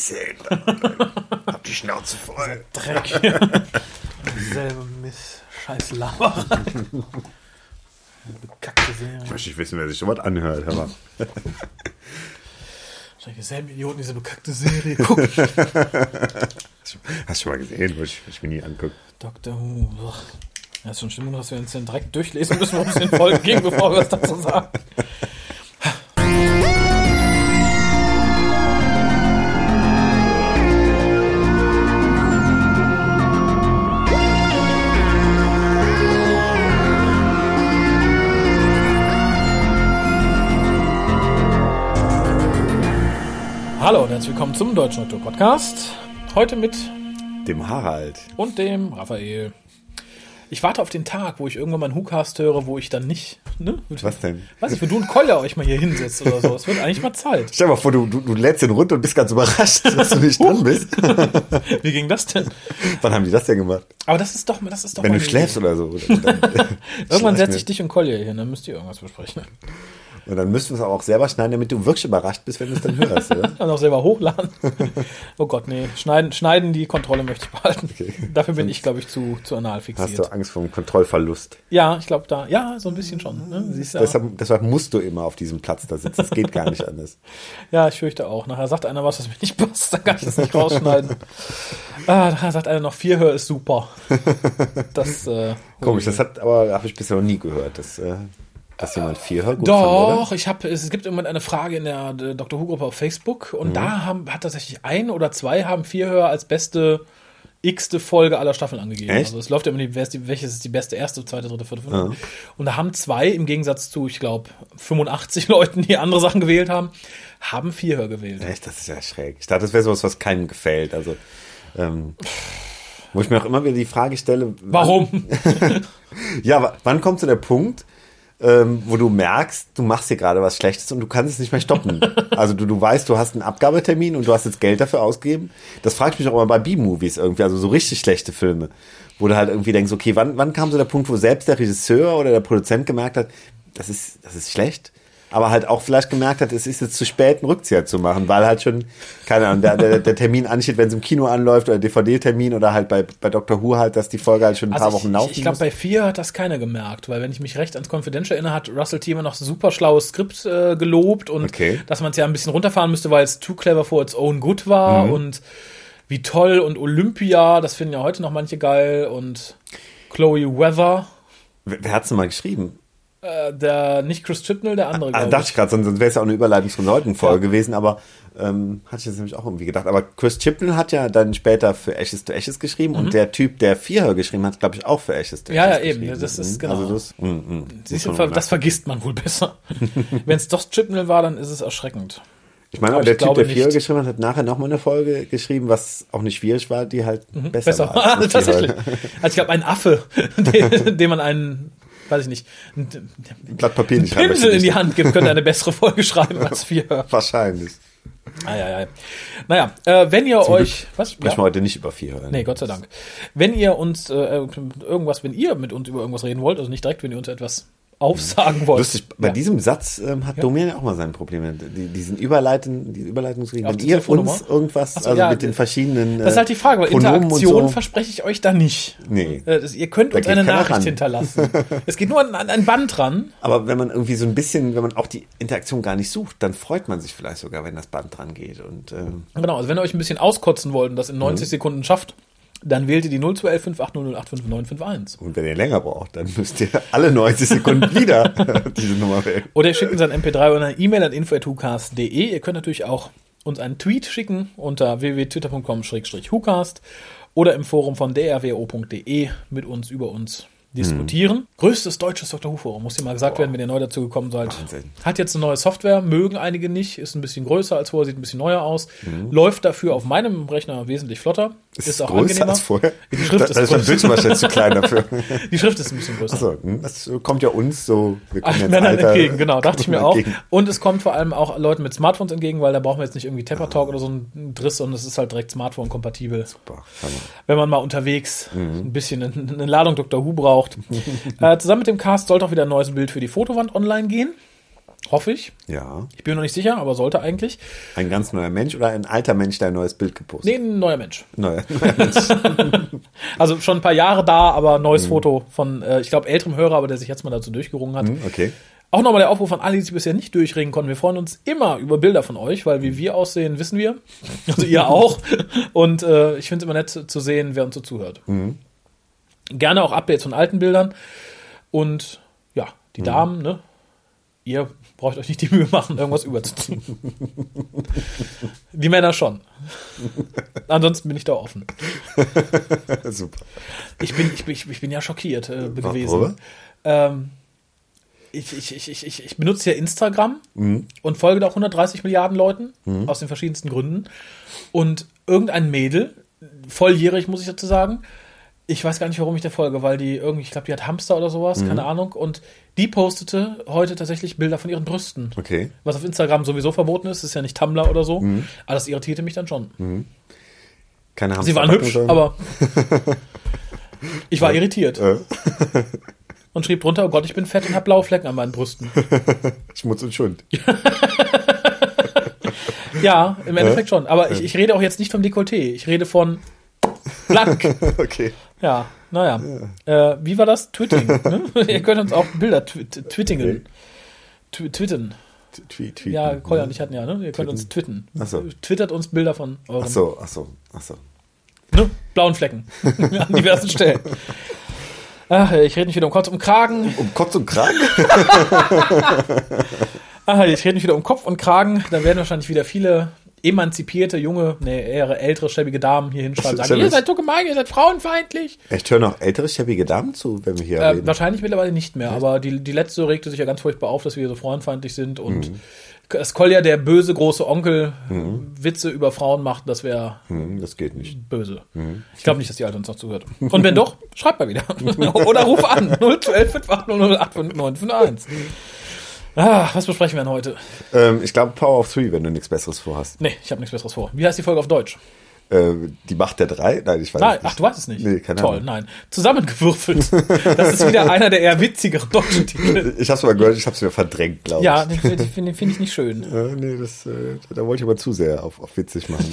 gesehen. Hab die Schnauze voll. Dreck. Selbe Mist. Scheiß Laber. Bekackte Serie. Ich möchte nicht wissen, wer sich sowas anhört. Aber Wahrscheinlich dieselben Idioten diese bekackte Serie gucken. hast du schon mal gesehen, wo ich, ich mir nie angucke. Dr. Who. Ja, ist schon schlimm, dass wir uns den direkt durchlesen müssen, um es den Folgen gehen, bevor wir was dazu sagen. Hallo und herzlich willkommen zum Deutschen Natur Podcast. Heute mit Dem Harald. und dem Raphael. Ich warte auf den Tag, wo ich irgendwann mal einen WhoCast höre, wo ich dann nicht, ne? Was denn? Weiß ich, wo du und Kolja euch mal hier hinsetzt oder so. Es wird eigentlich mal Zeit. Stell dir mal vor, du, du, du lädst den runter und bist ganz überrascht, dass du nicht dran bist. Wie ging das denn? Wann haben die das denn gemacht? Aber das ist doch, das ist doch Wenn mal du schläfst Idee. oder so. Dann, Irgendwann setze ich dich und Kolja hier, dann müsst ihr irgendwas besprechen. Und dann müssten wir es auch selber schneiden, damit du wirklich überrascht bist, wenn du es dann hörst. Oder? Dann auch selber hochladen. Oh Gott, nee. Schneiden, schneiden die Kontrolle möchte ich behalten. Dafür bin ich, glaube ich, zu, zu anal Hast fixiert. du Angst vor dem Kontrollverlust? Ja, ich glaube da. Ja, so ein bisschen schon. Ne? Siehst ja. Deshalb, deshalb musst du immer auf diesem Platz da sitzen. Es geht gar nicht anders. Ja, ich fürchte auch. Nachher sagt einer was, was mir nicht passt, dann kann ich das nicht rausschneiden. ah, nachher sagt einer noch, vier Hör ist super. Das, äh, Komisch, das hat aber habe ich bisher noch nie gehört, dass, äh, dass jemand vier Hör gut fand, Doch, oder? ich habe, es gibt irgendwann eine Frage in der äh, Dr. Who-Gruppe auf Facebook Mhm. und da haben, hat tatsächlich ein oder zwei haben vier Hör als beste x-te Folge aller Staffeln angegeben. Echt? Also es läuft ja immer die, wer ist die, welches ist die beste erste, zweite, dritte, vierte, fünfte. Und da haben zwei, im Gegensatz zu, ich glaube, 85 Leuten, die andere Sachen gewählt haben, haben vier Hör gewählt. Echt, das ist ja schräg. Ich dachte, das wäre sowas, was keinem gefällt. Also, ähm, wo ich mir auch immer wieder die Frage stelle, Warum? Ja, wa- wann kommt so der Punkt, ähm, wo du merkst, du machst hier gerade was Schlechtes und du kannst es nicht mehr stoppen. Also du, du weißt, du hast einen Abgabetermin und du hast jetzt Geld dafür ausgegeben. Das frage ich mich auch immer bei B-Movies irgendwie, also so richtig schlechte Filme, wo du halt irgendwie denkst, okay, wann, wann kam so der Punkt, wo selbst der Regisseur oder der Produzent gemerkt hat, das ist, das ist schlecht, aber halt auch vielleicht gemerkt hat, es ist jetzt zu spät, einen Rückzieher zu machen, weil halt schon, keine Ahnung, der, der, der Termin ansteht, wenn es im Kino anläuft oder DVD-Termin oder halt bei, bei Dr. Who halt, dass die Folge halt schon ein paar Also Wochen ich, laufen ich, ich glaube, bei vier hat das keiner gemerkt, weil wenn ich mich recht ans Confidential erinnere, hat Russell T. immer noch ein super schlaues Skript äh, gelobt und Okay. dass man es ja ein bisschen runterfahren müsste, weil es too clever for its own good war Mhm. und wie toll und Olympia, das finden ja heute noch manche geil und Chloe Weather, Wer, wer hat's denn mal geschrieben? Äh, der nicht Chris Chibnall, der andere, Ah, dachte ich gerade, sonst, sonst wäre es ja auch eine Überleitung zur heutigen Folge gewesen, aber ähm, hatte ich jetzt nämlich auch irgendwie gedacht. Aber Chris Chibnall hat ja dann später für Ashes to Ashes geschrieben und der Typ, der Vierhör geschrieben hat, glaube ich, auch für Ashes to Mhm. Ja, Ashes ja, eben, das ist Mhm. genau. Also das, mm, mm. Siehst du, das vergisst man wohl besser. wenn es doch Chibnall war, dann ist es erschreckend. ich meine, aber der Typ, der Vierhör nicht. geschrieben hat, hat nachher nochmal eine Folge geschrieben, was auch nicht schwierig war, die halt besser, Mhm. Besser. war. als Tatsächlich. Also ich glaube, ein Affe, den, dem man einen, weiß ich nicht, ein, Ein Blatt Papier nicht Pinsel in die. Hand gibt, könnte eine bessere Folge schreiben als wir. Wahrscheinlich. Ei, ei, ei. Naja, äh, wenn ihr euch. Was? Sprechen wir heute nicht über Vierhör. Nee, Gott sei Dank. Wenn ihr uns äh, irgendwas, wenn ihr mit uns über irgendwas reden wollt, also nicht direkt, wenn ihr uns etwas aufsagen wollt. Lustig, bei Ja. diesem Satz ähm, hat Domian ja auch mal seine Probleme. Die, diesen Überleiten, die Überleitungsregeln. Wenn die ihr uns irgendwas, so, also ja, mit den verschiedenen. Das ist halt die Frage, weil Pronomen und Interaktion so. verspreche ich euch da nicht. Nee. Äh, das, ihr könnt Da uns eine Nachricht hinterlassen. es geht nur an, an ein Band dran. Aber wenn man irgendwie so ein bisschen, wenn man auch die Interaktion gar nicht sucht, dann freut man sich vielleicht sogar, wenn das Band dran geht. Und ähm, Genau, also wenn ihr euch ein bisschen auskotzen wollt und das in 90 Mhm. Sekunden schafft, dann wählt ihr die 0211 5800 85951. und wenn ihr länger braucht, dann müsst ihr alle 90 Sekunden wieder diese Nummer wählen. Oder ihr schickt uns ein MP3 oder eine E-Mail an info.hucast.de. Ihr könnt natürlich auch uns einen Tweet schicken unter www.twitter.com-hucast oder im Forum von drwo.de mit uns über uns diskutieren. Größtes deutsches Dr. Who Forum, muss dir mal gesagt werden, wenn ihr neu dazu gekommen seid. Wahnsinn. Hat jetzt eine neue Software, mögen einige nicht, ist ein bisschen größer als vorher, sieht ein bisschen neuer aus. Läuft dafür auf meinem Rechner wesentlich flotter. Ist, auch größer angenehmer. als vorher. Die Schrift da, ist da ist mein. Bildschirm wahrscheinlich zu klein dafür. Die Schrift ist ein bisschen größer. Achso, hm, das kommt ja uns so. Wir kommen Ach, jetzt Männern Alter- entgegen, genau, dachte ich mir auch. entgegen. Und es kommt vor allem auch Leuten mit Smartphones entgegen, weil da brauchen wir jetzt nicht irgendwie Tepper Talk oder so einen Driss, sondern es ist halt direkt Smartphone-kompatibel. Hammer. Wenn man mal unterwegs Mhm. ein bisschen eine, eine Ladung Dr. Who braucht. äh, zusammen mit dem Cast sollte auch wieder ein neues Bild für die Fotowand online gehen. Hoffe ich. Ja. Ich bin mir noch nicht sicher, aber sollte eigentlich. Ein ganz neuer Mensch oder ein alter Mensch, der ein neues Bild gepostet Nee, ein neuer Mensch. Neuer, neuer Mensch. Also schon ein paar Jahre da, aber neues Foto von, äh, ich glaube, älterem Hörer, aber der sich jetzt mal dazu durchgerungen hat. Hm, okay. Auch nochmal der Aufruf an alle, die sich bisher nicht durchringen konnten. Wir freuen uns immer über Bilder von euch, weil wie wir aussehen, wissen wir. Also ihr auch. Und äh, ich finde es immer nett zu sehen, wer uns so zuhört. Gerne auch Updates von alten Bildern. Und ja, die Damen, ne? Ihr braucht euch nicht die Mühe machen, irgendwas überzuziehen. die Männer schon. Ansonsten bin ich da offen. Super. Ich bin, ich bin, ich bin- ja schockiert äh, gewesen. Ähm, ich, ich, ich, ich, ich, benutze ja Instagram und folge da auch 130 Milliarden Leuten aus den verschiedensten Gründen. Und irgendein Mädel, volljährig muss ich dazu sagen, ich weiß gar nicht, warum ich der folge, weil die irgendwie, ich glaube, die hat Hamster oder sowas, keine Ahnung. Und die postete heute tatsächlich Bilder von ihren Brüsten. Okay. Was auf Instagram sowieso verboten ist, ist ja nicht Tumblr oder so. Aber das irritierte mich dann schon. Keine Hamster Sie waren hübsch, sollen. aber ich war irritiert und schrieb drunter, oh Gott, ich bin fett und hab blaue Flecken an meinen Brüsten. Schmutz und Schund. Ja, im Endeffekt schon. Aber ich, ich rede auch jetzt nicht vom Dekolleté. Ich rede von blank. okay. Ja, naja. Äh, wie war das? Twitting. Ne? Ihr könnt uns auch Bilder twi twittingen. Tw twitten. Tweet, tweet. Ja, Kolja und ich hatten ja, ne? Ihr könnt uns twitten. Ach so. Twittert uns Bilder von euren Ach so, ach so, ach so. ne? blauen Flecken an diversen Stellen. Ach, ich rede nicht wieder um Kopf und Kragen. Um Kotz und Kragen? Ach, ich rede nicht wieder um Kopf und Kragen. Da werden wahrscheinlich wieder viele emanzipierte, junge, nee, eher ältere, schäbige Damen hier hinschreiben sagen, ihr seid so gemein, ihr seid frauenfeindlich. Echt, hören auch ältere, schäbige Damen zu, wenn wir hier Äh, reden. wahrscheinlich mittlerweile nicht mehr, aber die, die letzte regte sich ja ganz furchtbar auf, dass wir so frauenfeindlich sind und Mhm. dass Kolja der böse große Onkel Witze über Frauen macht, das wäre Hm, das geht nicht. böse. Mhm. Ich glaube nicht, dass die Alte uns noch zuhört. Und wenn doch, schreibt mal wieder. Oder ruf an. 012 580 085 Ah, was besprechen wir denn heute? Ähm, ich glaube Power of Three, wenn du nichts Besseres vorhast. Nee, ich habe nichts Besseres vor. Wie heißt die Folge auf Deutsch? Äh, die Macht der Drei? Nein, ich weiß Nein, nicht. ach, du weißt es nicht. Nee, keine Toll, Ahnung. nein. Zusammengewürfelt. Das ist wieder einer der eher witzigeren deutschen Titel. Ich hab's mal gehört, ich hab's mir verdrängt, glaube Ja, ich. den finde find ich nicht schön. Ja, nee, das, äh, da wollte ich aber zu sehr auf, auf witzig machen.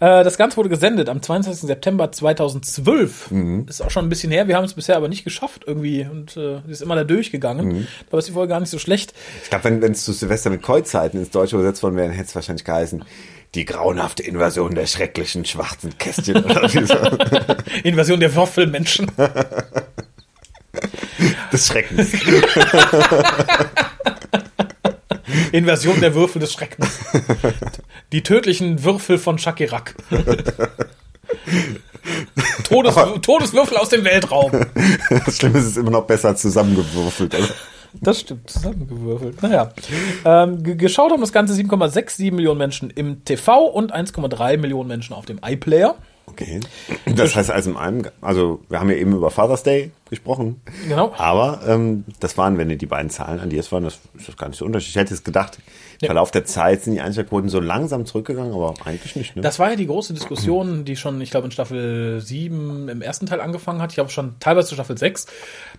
Äh, das Ganze wurde gesendet am 22. September 2012. Mhm. Ist auch schon ein bisschen her. Wir haben es bisher aber nicht geschafft irgendwie und äh, ist immer da durchgegangen. Mhm. Aber ist die Folge gar nicht so schlecht. Ich glaube, wenn es zu Silvester mit Kreuzzeiten ins Deutsche übersetzt worden wäre, hätte es wahrscheinlich geheißen, die grauenhafte Invasion der schrecklichen schwarzen Kästchen. oder wie so. Invasion der Würfelmenschen. Des Schreckens. Invasion der Würfel des Schreckens. Die tödlichen Würfel von Shakirak. Todes, Todeswürfel aus dem Weltraum. Das Schlimme ist, es ist immer noch besser zusammengewürfelt. Oder? Das stimmt, zusammengewürfelt. Naja. Ähm, ge- geschaut haben das Ganze 7,67 Millionen Menschen im TV und 1,3 Millionen Menschen auf dem iPlayer. Okay. Das heißt also in einem, also wir haben ja eben über Father's Day gesprochen. Genau. Aber ähm, das waren, wenn ihr die beiden Zahlen an die es waren, das ist das gar nicht so unterschiedlich. Ich hätte jetzt gedacht, im Ja. Verlauf der Zeit sind die Einschaltquoten so langsam zurückgegangen, aber eigentlich nicht. Ne? Das war ja die große Diskussion, die schon, ich glaube, in Staffel 7 im ersten Teil angefangen hat. Ich glaube schon teilweise zu Staffel 6,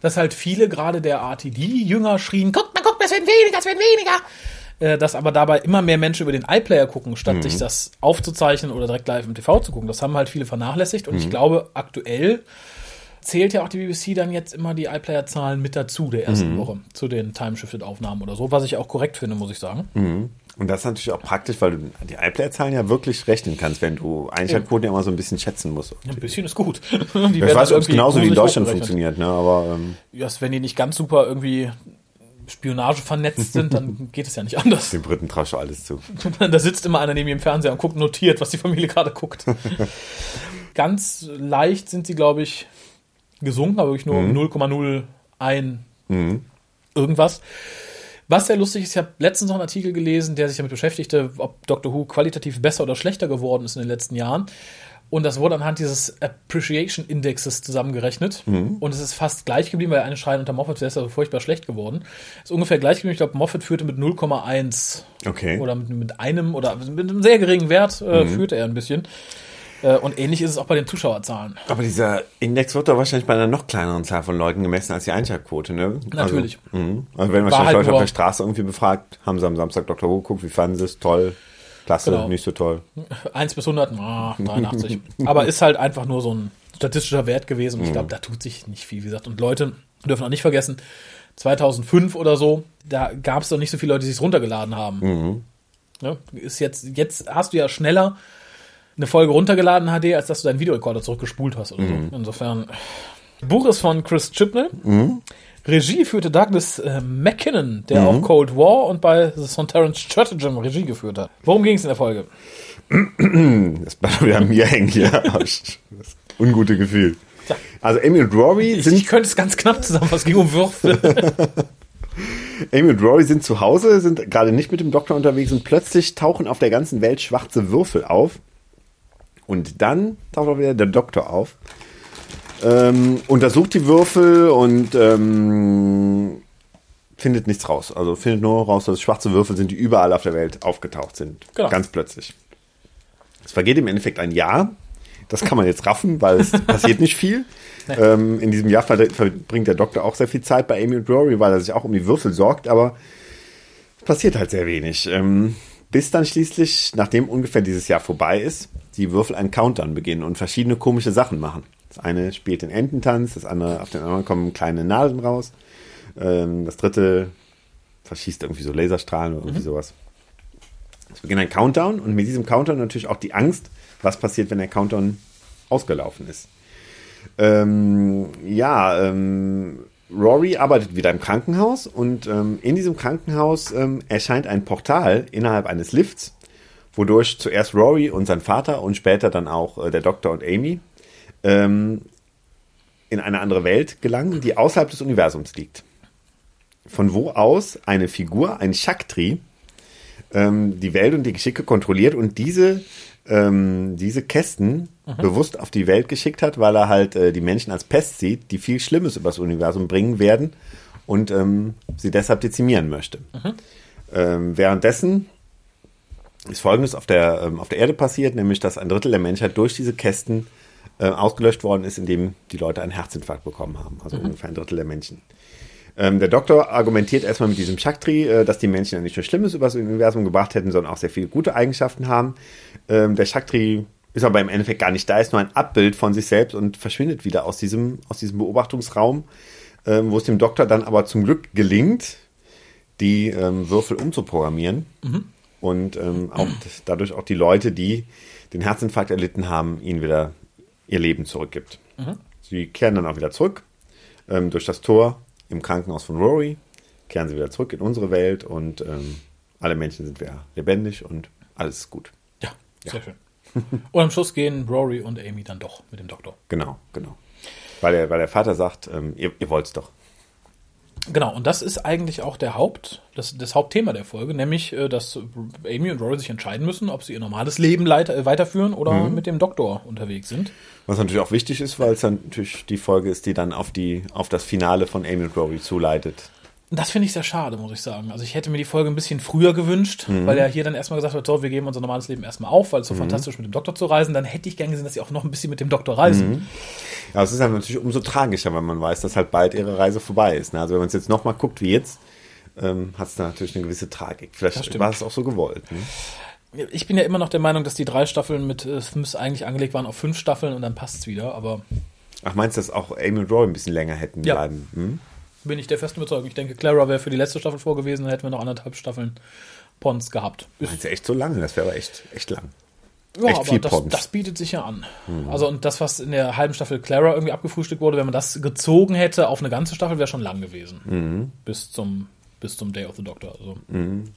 dass halt viele gerade der RTD-Jünger schrien, guck mal, guck mal, es wird weniger, es wird weniger. Äh, Dass aber dabei immer mehr Menschen über den iPlayer gucken, statt sich das aufzuzeichnen oder direkt live im TV zu gucken. Das haben halt viele vernachlässigt und ich glaube, aktuell zählt ja auch die BBC dann jetzt immer die iPlayer-Zahlen mit dazu der ersten Woche zu den Time-Shifted-Aufnahmen oder so, was ich auch korrekt finde, muss ich sagen. Und das ist natürlich auch praktisch, weil du die iPlayer-Zahlen ja wirklich rechnen kannst, wenn du Einschaltquoten ja immer so ein bisschen schätzen musst. Ein bisschen ist gut. Die Ja, ich weiß, ob es genauso wie in Deutschland funktioniert, ne? aber ähm, Ja, wenn die nicht ganz super irgendwie Spionage vernetzt sind, dann geht es ja nicht anders. den Briten traust du alles zu. da sitzt immer einer neben ihm im Fernseher und guckt notiert, was die Familie gerade guckt. ganz leicht sind sie, glaube ich, gesunken, aber wirklich nur um 0,01 irgendwas. Was sehr lustig ist, ich habe letztens noch einen Artikel gelesen, der sich damit beschäftigte, ob Doctor Who qualitativ besser oder schlechter geworden ist in den letzten Jahren. Und das wurde anhand dieses Appreciation Indexes zusammengerechnet. Und es ist fast gleich geblieben, weil eine schreien unter Moffat, der ist ja so furchtbar schlecht geworden. Ist ungefähr gleich geblieben. Ich glaube, Moffat führte mit 0,1 Okay. oder mit, mit einem oder mit einem sehr geringen Wert äh, führte er ein bisschen. Äh, und ähnlich ist es auch bei den Zuschauerzahlen. Aber dieser Index wird doch wahrscheinlich bei einer noch kleineren Zahl von Leuten gemessen als die Einschaltquote, ne? Natürlich. Also, mh. also wenn wahrscheinlich halt Leute auf der Straße irgendwie befragt, haben sie am Samstag Dr. Who geguckt, wie fanden sie es? Toll, klasse, Genau. nicht so toll. 1 bis 100, ah, 83. Aber ist halt einfach nur so ein statistischer Wert gewesen. Und ich glaube, da tut sich nicht viel, wie gesagt. Und Leute dürfen auch nicht vergessen, 2005 oder so, da gab es doch nicht so viele Leute, die es runtergeladen haben. Ja, ist jetzt, jetzt hast du ja schneller eine Folge runtergeladen HD, als dass du deinen Videorekorder zurückgespult hast oder so. Insofern. Buch ist von Chris Chibnall. Regie führte Douglas äh, McKinnon, der auch Cold War und bei The Sontaran Stratagem Regie geführt hat. Worum ging es in der Folge? Das bleibt wieder an mir hängen hier. Das ungute Gefühl. Also Amy und Rory Ich, sind ich könnte es ganz knapp zusammenfassen. Es ging um Würfel. Amy und Rory sind zu Hause, sind gerade nicht mit dem Doktor unterwegs und plötzlich tauchen auf der ganzen Welt schwarze Würfel auf. Und dann taucht auch wieder der Doktor auf. Ähm, untersucht die Würfel und ähm, findet nichts raus. Also findet nur raus, dass es schwarze Würfel sind, die überall auf der Welt aufgetaucht sind. Genau. Ganz plötzlich. Es vergeht im Endeffekt ein Jahr. Das kann man jetzt raffen, weil es passiert nicht viel. Ähm, in diesem Jahr ver- verbringt der Doktor auch sehr viel Zeit bei Amy und Rory, weil er sich auch um die Würfel sorgt, aber es passiert halt sehr wenig. Ähm, bis dann schließlich, nachdem ungefähr dieses Jahr vorbei ist, die Würfel einen Countdown beginnen und verschiedene komische Sachen machen. Das eine spielt den Ententanz, das andere, auf den anderen kommen kleine Nadeln raus. Ähm, das dritte verschießt irgendwie so Laserstrahlen oder irgendwie sowas. Es beginnt ein Countdown und mit diesem Countdown natürlich auch die Angst, was passiert, wenn der Countdown ausgelaufen ist. Ähm, ja, ähm, Rory arbeitet wieder im Krankenhaus und ähm, in diesem Krankenhaus ähm, erscheint ein Portal innerhalb eines Lifts, wodurch zuerst Rory und sein Vater und später dann auch äh, der Doktor und Amy ähm, in eine andere Welt gelangen, die außerhalb des Universums liegt. Von wo aus eine Figur, ein Shaktri, ähm, die Welt und die Geschicke kontrolliert und diese, ähm, diese Kästen bewusst auf die Welt geschickt hat, weil er halt äh, die Menschen als Pest sieht, die viel Schlimmes übers Universum bringen werden und ähm, sie deshalb dezimieren möchte. Ähm, währenddessen ist Folgendes auf der, ähm, auf der Erde passiert, nämlich dass ein Drittel der Menschheit durch diese Kästen äh, ausgelöscht worden ist, indem die Leute einen Herzinfarkt bekommen haben. Also ungefähr ein Drittel der Menschen. Ähm, der Doktor argumentiert erstmal mit diesem Shaktri, äh, dass die Menschen ja nicht nur Schlimmes übers Universum gebracht hätten, sondern auch sehr viele gute Eigenschaften haben. Ähm, der Shaktri ist aber im Endeffekt gar nicht da, ist nur ein Abbild von sich selbst und verschwindet wieder aus diesem, aus diesem Beobachtungsraum, ähm, wo es dem Doktor dann aber zum Glück gelingt, die ähm, Würfel umzuprogrammieren und ähm, auch dadurch auch die Leute, die den Herzinfarkt erlitten haben, ihnen wieder ihr Leben zurückgibt. Sie kehren dann auch wieder zurück ähm, durch das Tor im Krankenhaus von Rory, kehren sie wieder zurück in unsere Welt und ähm, alle Menschen sind wieder lebendig und alles ist gut. Ja, sehr schön. Und am Schluss gehen Rory und Amy dann doch mit dem Doktor. Genau, genau. Weil der, weil der Vater sagt, ähm, ihr, ihr wollt's doch. Genau, und das ist eigentlich auch der Haupt, das, das Hauptthema der Folge, nämlich, äh, dass Amy und Rory sich entscheiden müssen, ob sie ihr normales Leben leiter, äh, weiterführen oder mit dem Doktor unterwegs sind. Was natürlich auch wichtig ist, weil es dann natürlich die Folge ist, die dann auf, die, auf das Finale von Amy und Rory zuleitet. Das finde ich sehr schade, muss ich sagen. Also ich hätte mir die Folge ein bisschen früher gewünscht, weil er hier dann erstmal gesagt hat, so, wir geben unser normales Leben erstmal auf, weil es so fantastisch mit dem Doktor zu reisen. Dann hätte ich gern gesehen, dass sie auch noch ein bisschen mit dem Doktor reisen. Ja, es ist dann natürlich umso tragischer, wenn man weiß, dass halt bald ihre Reise vorbei ist. Ne? Also wenn man es jetzt nochmal guckt wie jetzt, ähm, hat es da natürlich eine gewisse Tragik. Vielleicht war es auch so gewollt. Ne? Ich bin ja immer noch der Meinung, dass die drei Staffeln mit äh, Smith eigentlich angelegt waren auf fünf Staffeln und dann passt es wieder, aber Ach, meinst du, dass auch Amy und Rory ein bisschen länger hätten Ja. bleiben? Hm? Bin ich der festen Überzeugung. Ich denke, Clara wäre für die letzte Staffel vorgewesen, dann hätten wir noch anderthalb Staffeln Pons gehabt. Ist Meinst du echt so lange? Das wäre aber echt, echt lang. Ja, Echt aber viel das, Pons. das bietet sich ja an. Also und das, was in der halben Staffel Clara irgendwie abgefrühstückt wurde, wenn man das gezogen hätte auf eine ganze Staffel, wäre schon lang gewesen. Bis zum bis zum Day of the Doctor. Also.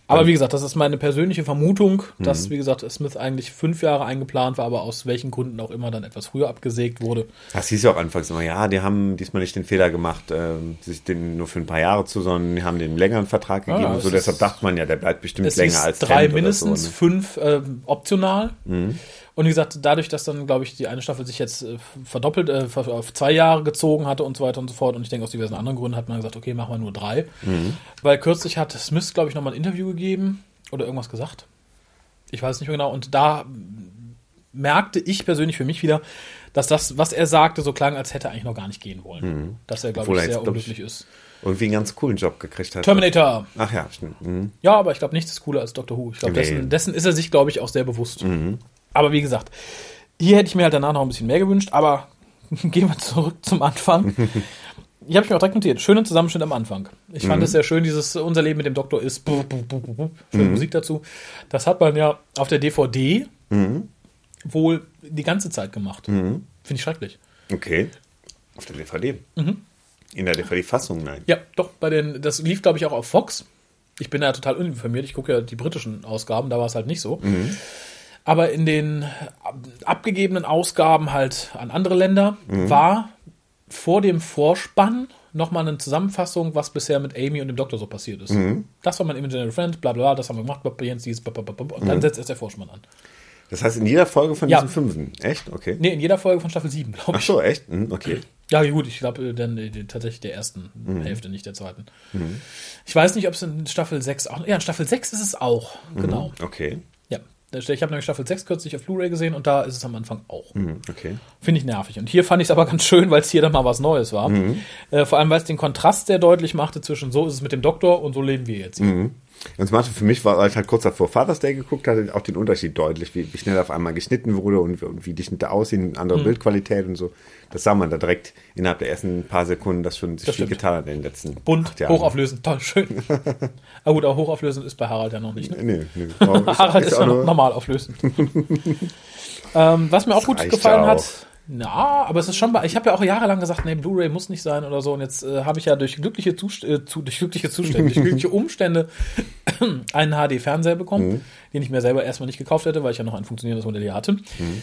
Aber wie gesagt, das ist meine persönliche Vermutung, dass, wie gesagt, Smith eigentlich fünf Jahre eingeplant war, aber aus welchen Gründen auch immer dann etwas früher abgesägt wurde. Das hieß ja auch anfangs immer, ja, die haben diesmal nicht den Fehler gemacht, ähm, sich den nur für ein paar Jahre zu, sondern die haben den längeren Vertrag gegeben und es so. Deshalb dachte man ja, der bleibt bestimmt Es länger als drei mindestens, So, ne? fünf ähm, optional. Und wie gesagt, dadurch, dass dann, glaube ich, die eine Staffel sich jetzt äh, verdoppelt, äh, auf zwei Jahre gezogen hatte und so weiter und so fort. Und ich denke, aus diversen anderen Gründen hat man gesagt, okay, machen wir nur drei. Weil kürzlich hat Smith, glaube ich, nochmal ein Interview gegeben oder irgendwas gesagt. Ich weiß es nicht mehr genau. Und da merkte ich persönlich für mich wieder, dass das, was er sagte, so klang, als hätte er eigentlich noch gar nicht gehen wollen. Mhm. Dass er, glaube ich, sehr jetzt, unglücklich ich- ist. Irgendwie einen ganz coolen Job gekriegt hat. Terminator. Ach ja, stimmt. Mhm. Ja, aber ich glaube, nichts ist cooler als Doctor Who. Ich glaube, Nee. Mhm. dessen, dessen ist er sich, glaube ich, auch sehr bewusst. Aber wie gesagt, hier hätte ich mir halt danach noch ein bisschen mehr gewünscht, aber gehen wir zurück zum Anfang. Ich habe mich auch direkt notiert. Schönen Zusammenschnitt am Anfang. Ich Mhm. fand es sehr schön, dieses Unser Leben mit dem Doktor ist. bu- bu- bu- bu- bu. Schöne Mhm. Musik dazu. Das hat man ja auf der DVD Mhm. wohl die ganze Zeit gemacht. Finde ich schrecklich. Okay. Auf der DVD. Mhm. In der DVD-Fassung, nein. Ja, doch, bei den, das lief, glaube ich, auch auf Fox. Ich bin ja total uninformiert. Ich gucke ja die britischen Ausgaben, da war es halt nicht so. Aber in den ab- abgegebenen Ausgaben halt an andere Länder war vor dem Vorspann nochmal eine Zusammenfassung, was bisher mit Amy und dem Doktor so passiert ist. Das war mein Imaginary Friend, bla bla, das haben wir gemacht, bla, bla, Jens, dieses, bla, bla, bla, bla, und dann setzt erst der Vorspann an. Das heißt, in jeder Folge von Ja. diesen Fünfen. Echt? Okay. Nee, in jeder Folge von Staffel 7, glaube Ach ich. so, echt? Mhm, okay. Ja, gut, ich glaube dann äh, tatsächlich der ersten Hälfte, nicht der zweiten. Ich weiß nicht, ob es in Staffel 6 auch. Ja, in Staffel 6 ist es auch, genau. Okay. Ich habe nämlich Staffel 6 kürzlich auf Blu-ray gesehen und da ist es am Anfang auch. Mhm, okay. Finde ich nervig. Und hier fand ich es aber ganz schön, weil es hier dann mal was Neues war. Äh, vor allem, weil es den Kontrast sehr deutlich machte zwischen so ist es mit dem Doktor und so leben wir jetzt. hier. Und es machte für mich, weil ich halt kurz davor Father's Day geguckt hatte, auch den Unterschied deutlich, wie, wie schnell auf einmal geschnitten wurde und, wie- und wie die Schnitte aussehen, andere Mhm. Bildqualität und so. Das sah man da direkt innerhalb der ersten paar Sekunden, dass schon sich Das viel stimmt. getan hat in den letzten Bunt, hochauflösend, toll, schön. aber gut, aber hochauflösend ist bei Harald ja noch nicht. Ne? Nee, nee. Harald ist ja auch noch nur- normal auflösend. ähm, was mir auch gut reicht gefallen ja hat. Na, aber es ist schon ich habe ja auch jahrelang gesagt, nee, Blu-ray muss nicht sein oder so. Und jetzt äh, habe ich ja durch glückliche, Zust äh, zu, durch glückliche Zustände, durch glückliche Umstände einen HD-Fernseher bekommen, Mhm. den ich mir selber erstmal nicht gekauft hätte, weil ich ja noch ein funktionierendes Modell hier hatte. Mhm.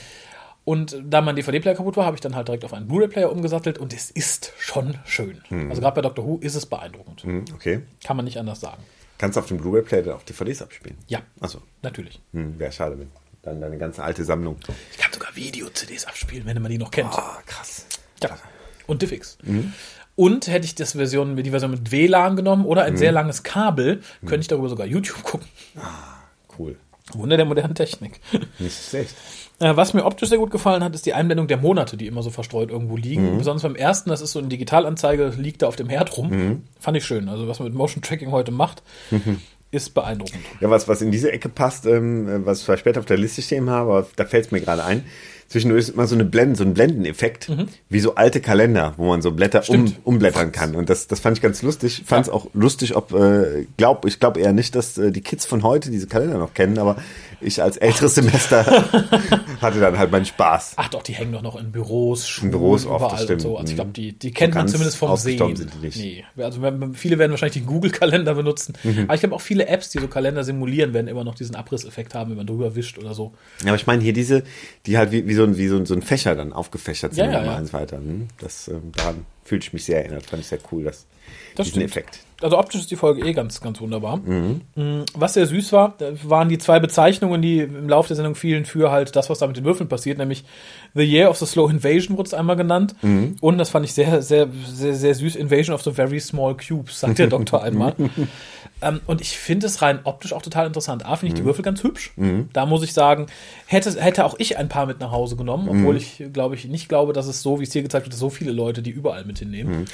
Und da mein DVD-Player kaputt war, habe ich dann halt direkt auf einen Blu-ray-Player umgesattelt und es ist schon schön. Also gerade bei Doctor Who ist es beeindruckend. Mhm, Okay. Kann man nicht anders sagen. Kannst du auf dem Blu-ray-Player dann auch DVDs abspielen? Ja, Achso. natürlich. Hm, Wäre schade, wenn dann deine ganze alte Sammlung. Ich Video-CDs abspielen, wenn man die noch kennt. Ah, krass. Ja. Und Diffix. Und hätte ich das Version, die Version mit WLAN genommen oder ein sehr langes Kabel, könnte ich darüber sogar YouTube gucken. Cool. Wunder der modernen Technik. Nicht schlecht. Äh, Was mir optisch sehr gut gefallen hat, ist die Einblendung der Monate, die immer so verstreut irgendwo liegen. Besonders beim ersten, das ist so eine Digitalanzeige, liegt da auf dem Herd rum. Fand ich schön. Also was man mit Motion Tracking heute macht, ist beeindruckend. Ja, was, was in diese Ecke passt, ähm, was ich später auf der Liste stehen habe, aber da fällt es mir gerade ein. Zwischendurch ist immer so eine Blenden, so ein Blendeneffekt, wie so alte Kalender, wo man so Blätter um, umblättern kann. Und das, das fand ich ganz lustig. Fand es auch lustig, ob äh, glaub, ich glaube eher nicht, dass äh, die Kids von heute diese Kalender noch kennen, aber ich als älteres Semester hatte dann halt meinen Spaß. Ach doch, die hängen doch noch in Büros, Schulen, Büros oft, das überall und stimmt. so. Also ich Mhm. glaube, die, die kennt man ganz zumindest vom Sehen. sind die nicht. Nee. Also viele werden wahrscheinlich den Google-Kalender benutzen. Mhm. Aber ich glaube auch viele Apps, die so Kalender simulieren, werden immer noch diesen Abrisseffekt haben, wenn man drüber wischt oder so. Ja, aber ich meine hier diese, die halt wie, wie, so, ein, wie so, ein, so ein Fächer dann aufgefächert sind Ja, ja, und ja. eins weiter. Hm? Das, ähm, daran fühlte ich mich sehr erinnert. Fand ich sehr cool, dass Das diesen stimmt. Effekt. Also optisch ist die Folge eh ganz, ganz wunderbar. Mm, Was sehr süß war, waren die zwei Bezeichnungen, die im Laufe der Sendung fielen für halt das, was da mit den Würfeln passiert, nämlich The Year of the Slow Invasion wurde es einmal genannt. Und das fand ich sehr, sehr, sehr, sehr süß. Invasion of the Very Small Cubes, sagt der Doktor einmal. ähm, und ich finde es rein optisch auch total interessant. A, finde ich die Würfel ganz hübsch. Da muss ich sagen, hätte, hätte auch ich ein paar mit nach Hause genommen, obwohl ich, glaube ich, nicht glaube, dass es so, wie es hier gezeigt wird, so viele Leute die überall mit hinnehmen.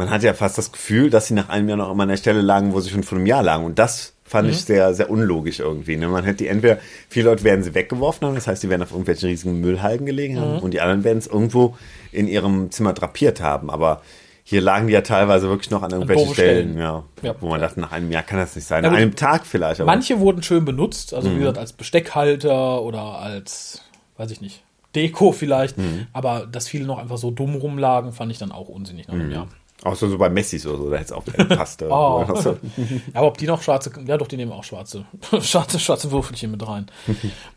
Man hat ja fast das Gefühl, dass sie nach einem Jahr noch immer an der Stelle lagen, wo sie schon vor einem Jahr lagen. Und das fand Mhm. ich sehr, sehr unlogisch irgendwie. Ne? Man hätte die entweder, viele Leute werden sie weggeworfen haben, das heißt, sie werden auf irgendwelchen riesigen Müllhalden gelegen haben Mhm. und die anderen werden es irgendwo in ihrem Zimmer drapiert haben. Aber hier lagen die ja teilweise wirklich noch an irgendwelchen Stellen. Ja, Ja. wo man dachte, nach einem Jahr kann das nicht sein. Ja, einem Tag vielleicht, aber Manche wurden schön benutzt, also wie gesagt, als Besteckhalter oder als, weiß ich nicht, Deko vielleicht. Aber dass viele noch einfach so dumm rumlagen, fand ich dann auch unsinnig nach einem Jahr. Außer so bei Messis oder so, da hätte es auch gepasst. Oh. Also, Aber ob die noch schwarze, ja doch, die nehmen auch schwarze, schwarze, schwarze Würfelchen mit rein.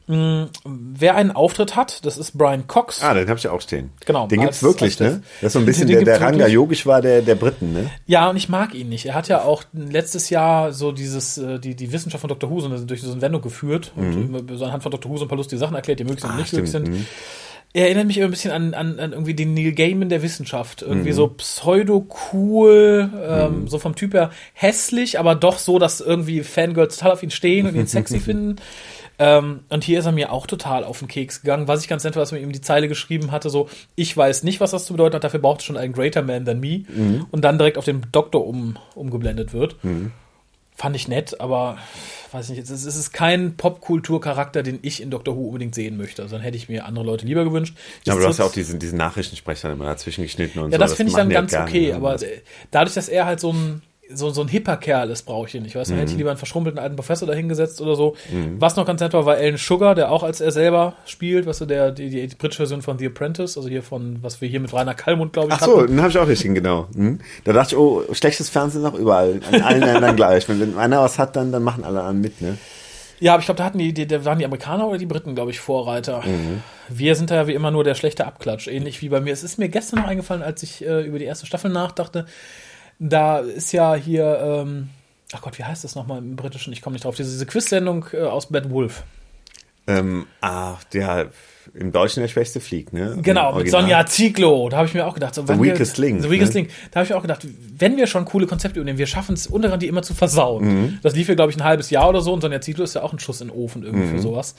Mm, Wer einen Auftritt hat, das ist Brian Cox. ah, den habe ich ja auch stehen. Genau, Den gibt's wirklich, ne? Das ist so ein bisschen Den der, der gibt's Ranga. Yogisch war der, der Briten, ne? Ja, und ich mag ihn nicht. Er hat ja auch letztes Jahr so dieses, äh, die, die Wissenschaft von Dr. Who so durch so eine Sendung geführt und so anhand von Dr. Who so ein paar lustige Sachen erklärt, die möglich sind und Mhm. Ah, nicht möglich sind. Er erinnert mich immer ein bisschen an, an, an irgendwie den Neil Gaiman der Wissenschaft. Irgendwie so pseudo-cool, ähm, so vom Typ her hässlich, aber doch so, dass irgendwie Fangirls total auf ihn stehen und ihn sexy finden. Ähm, und hier ist er mir auch total auf den Keks gegangen. Was ich ganz nett war, dass man ihm die Zeile geschrieben hatte, so, ich weiß nicht, was das zu bedeuten hat, dafür braucht es schon einen greater man than me. Mhm. Und dann direkt auf den Doktor um, umgeblendet wird. Fand ich nett, aber weiß nicht, es ist, es ist kein Popkulturcharakter, den ich in Doctor Who unbedingt sehen möchte. Also dann hätte ich mir andere Leute lieber gewünscht. Ja, aber du hast ja Das- auch diesen, diesen Nachrichtensprecher immer dazwischen geschnitten und ja, so. das finde ich dann ja ganz okay, aber dadurch, dass er halt so ein so, so ein hipper Kerl ist, brauche ich ihn nicht. Weißt du, Mhm. hätte ich lieber einen verschrumpelten alten Professor dahingesetzt oder so. Was noch ganz nett war, war Alan Sugar, der auch als er selber spielt, weißt du, der, die, die, die britische Version von The Apprentice, also hier von, was wir hier mit Rainer Kallmund, glaube ich, Ach so, den habe ich auch richtig, genau. Hm? Da dachte ich, oh, schlechtes Fernsehen noch überall. An allen Ländern gleich. Wenn, wenn einer was hat, dann, dann machen alle an mit, ne? Ja, aber ich glaube, da hatten die, die, da waren die Amerikaner oder die Briten, glaube ich, Vorreiter. Mhm. Wir sind da ja wie immer nur der schlechte Abklatsch, ähnlich wie bei mir. Es ist mir gestern noch eingefallen, als ich äh, über die erste Staffel nachdachte. Da ist ja hier, ähm, ach Gott, wie heißt das nochmal im Britischen? Ich komme nicht drauf. Diese, diese Quiz-Sendung äh, aus Bad Wolf. Ähm, ah, der im Deutschen der schwächste fliegt, ne? Genau, mit. Sonja Zieglo. Da habe ich mir auch gedacht, so, wenn Weakest wir, Link, The Weakest ne? Link. Da habe ich mir auch gedacht, wenn wir schon coole Konzepte übernehmen, wir schaffen es untereinander die immer zu versauen. Mhm. Das lief ja, glaube ich, ein halbes Jahr oder so und Sonja Zieglo ist ja auch ein Schuss in den Ofen irgendwie Mhm. für sowas.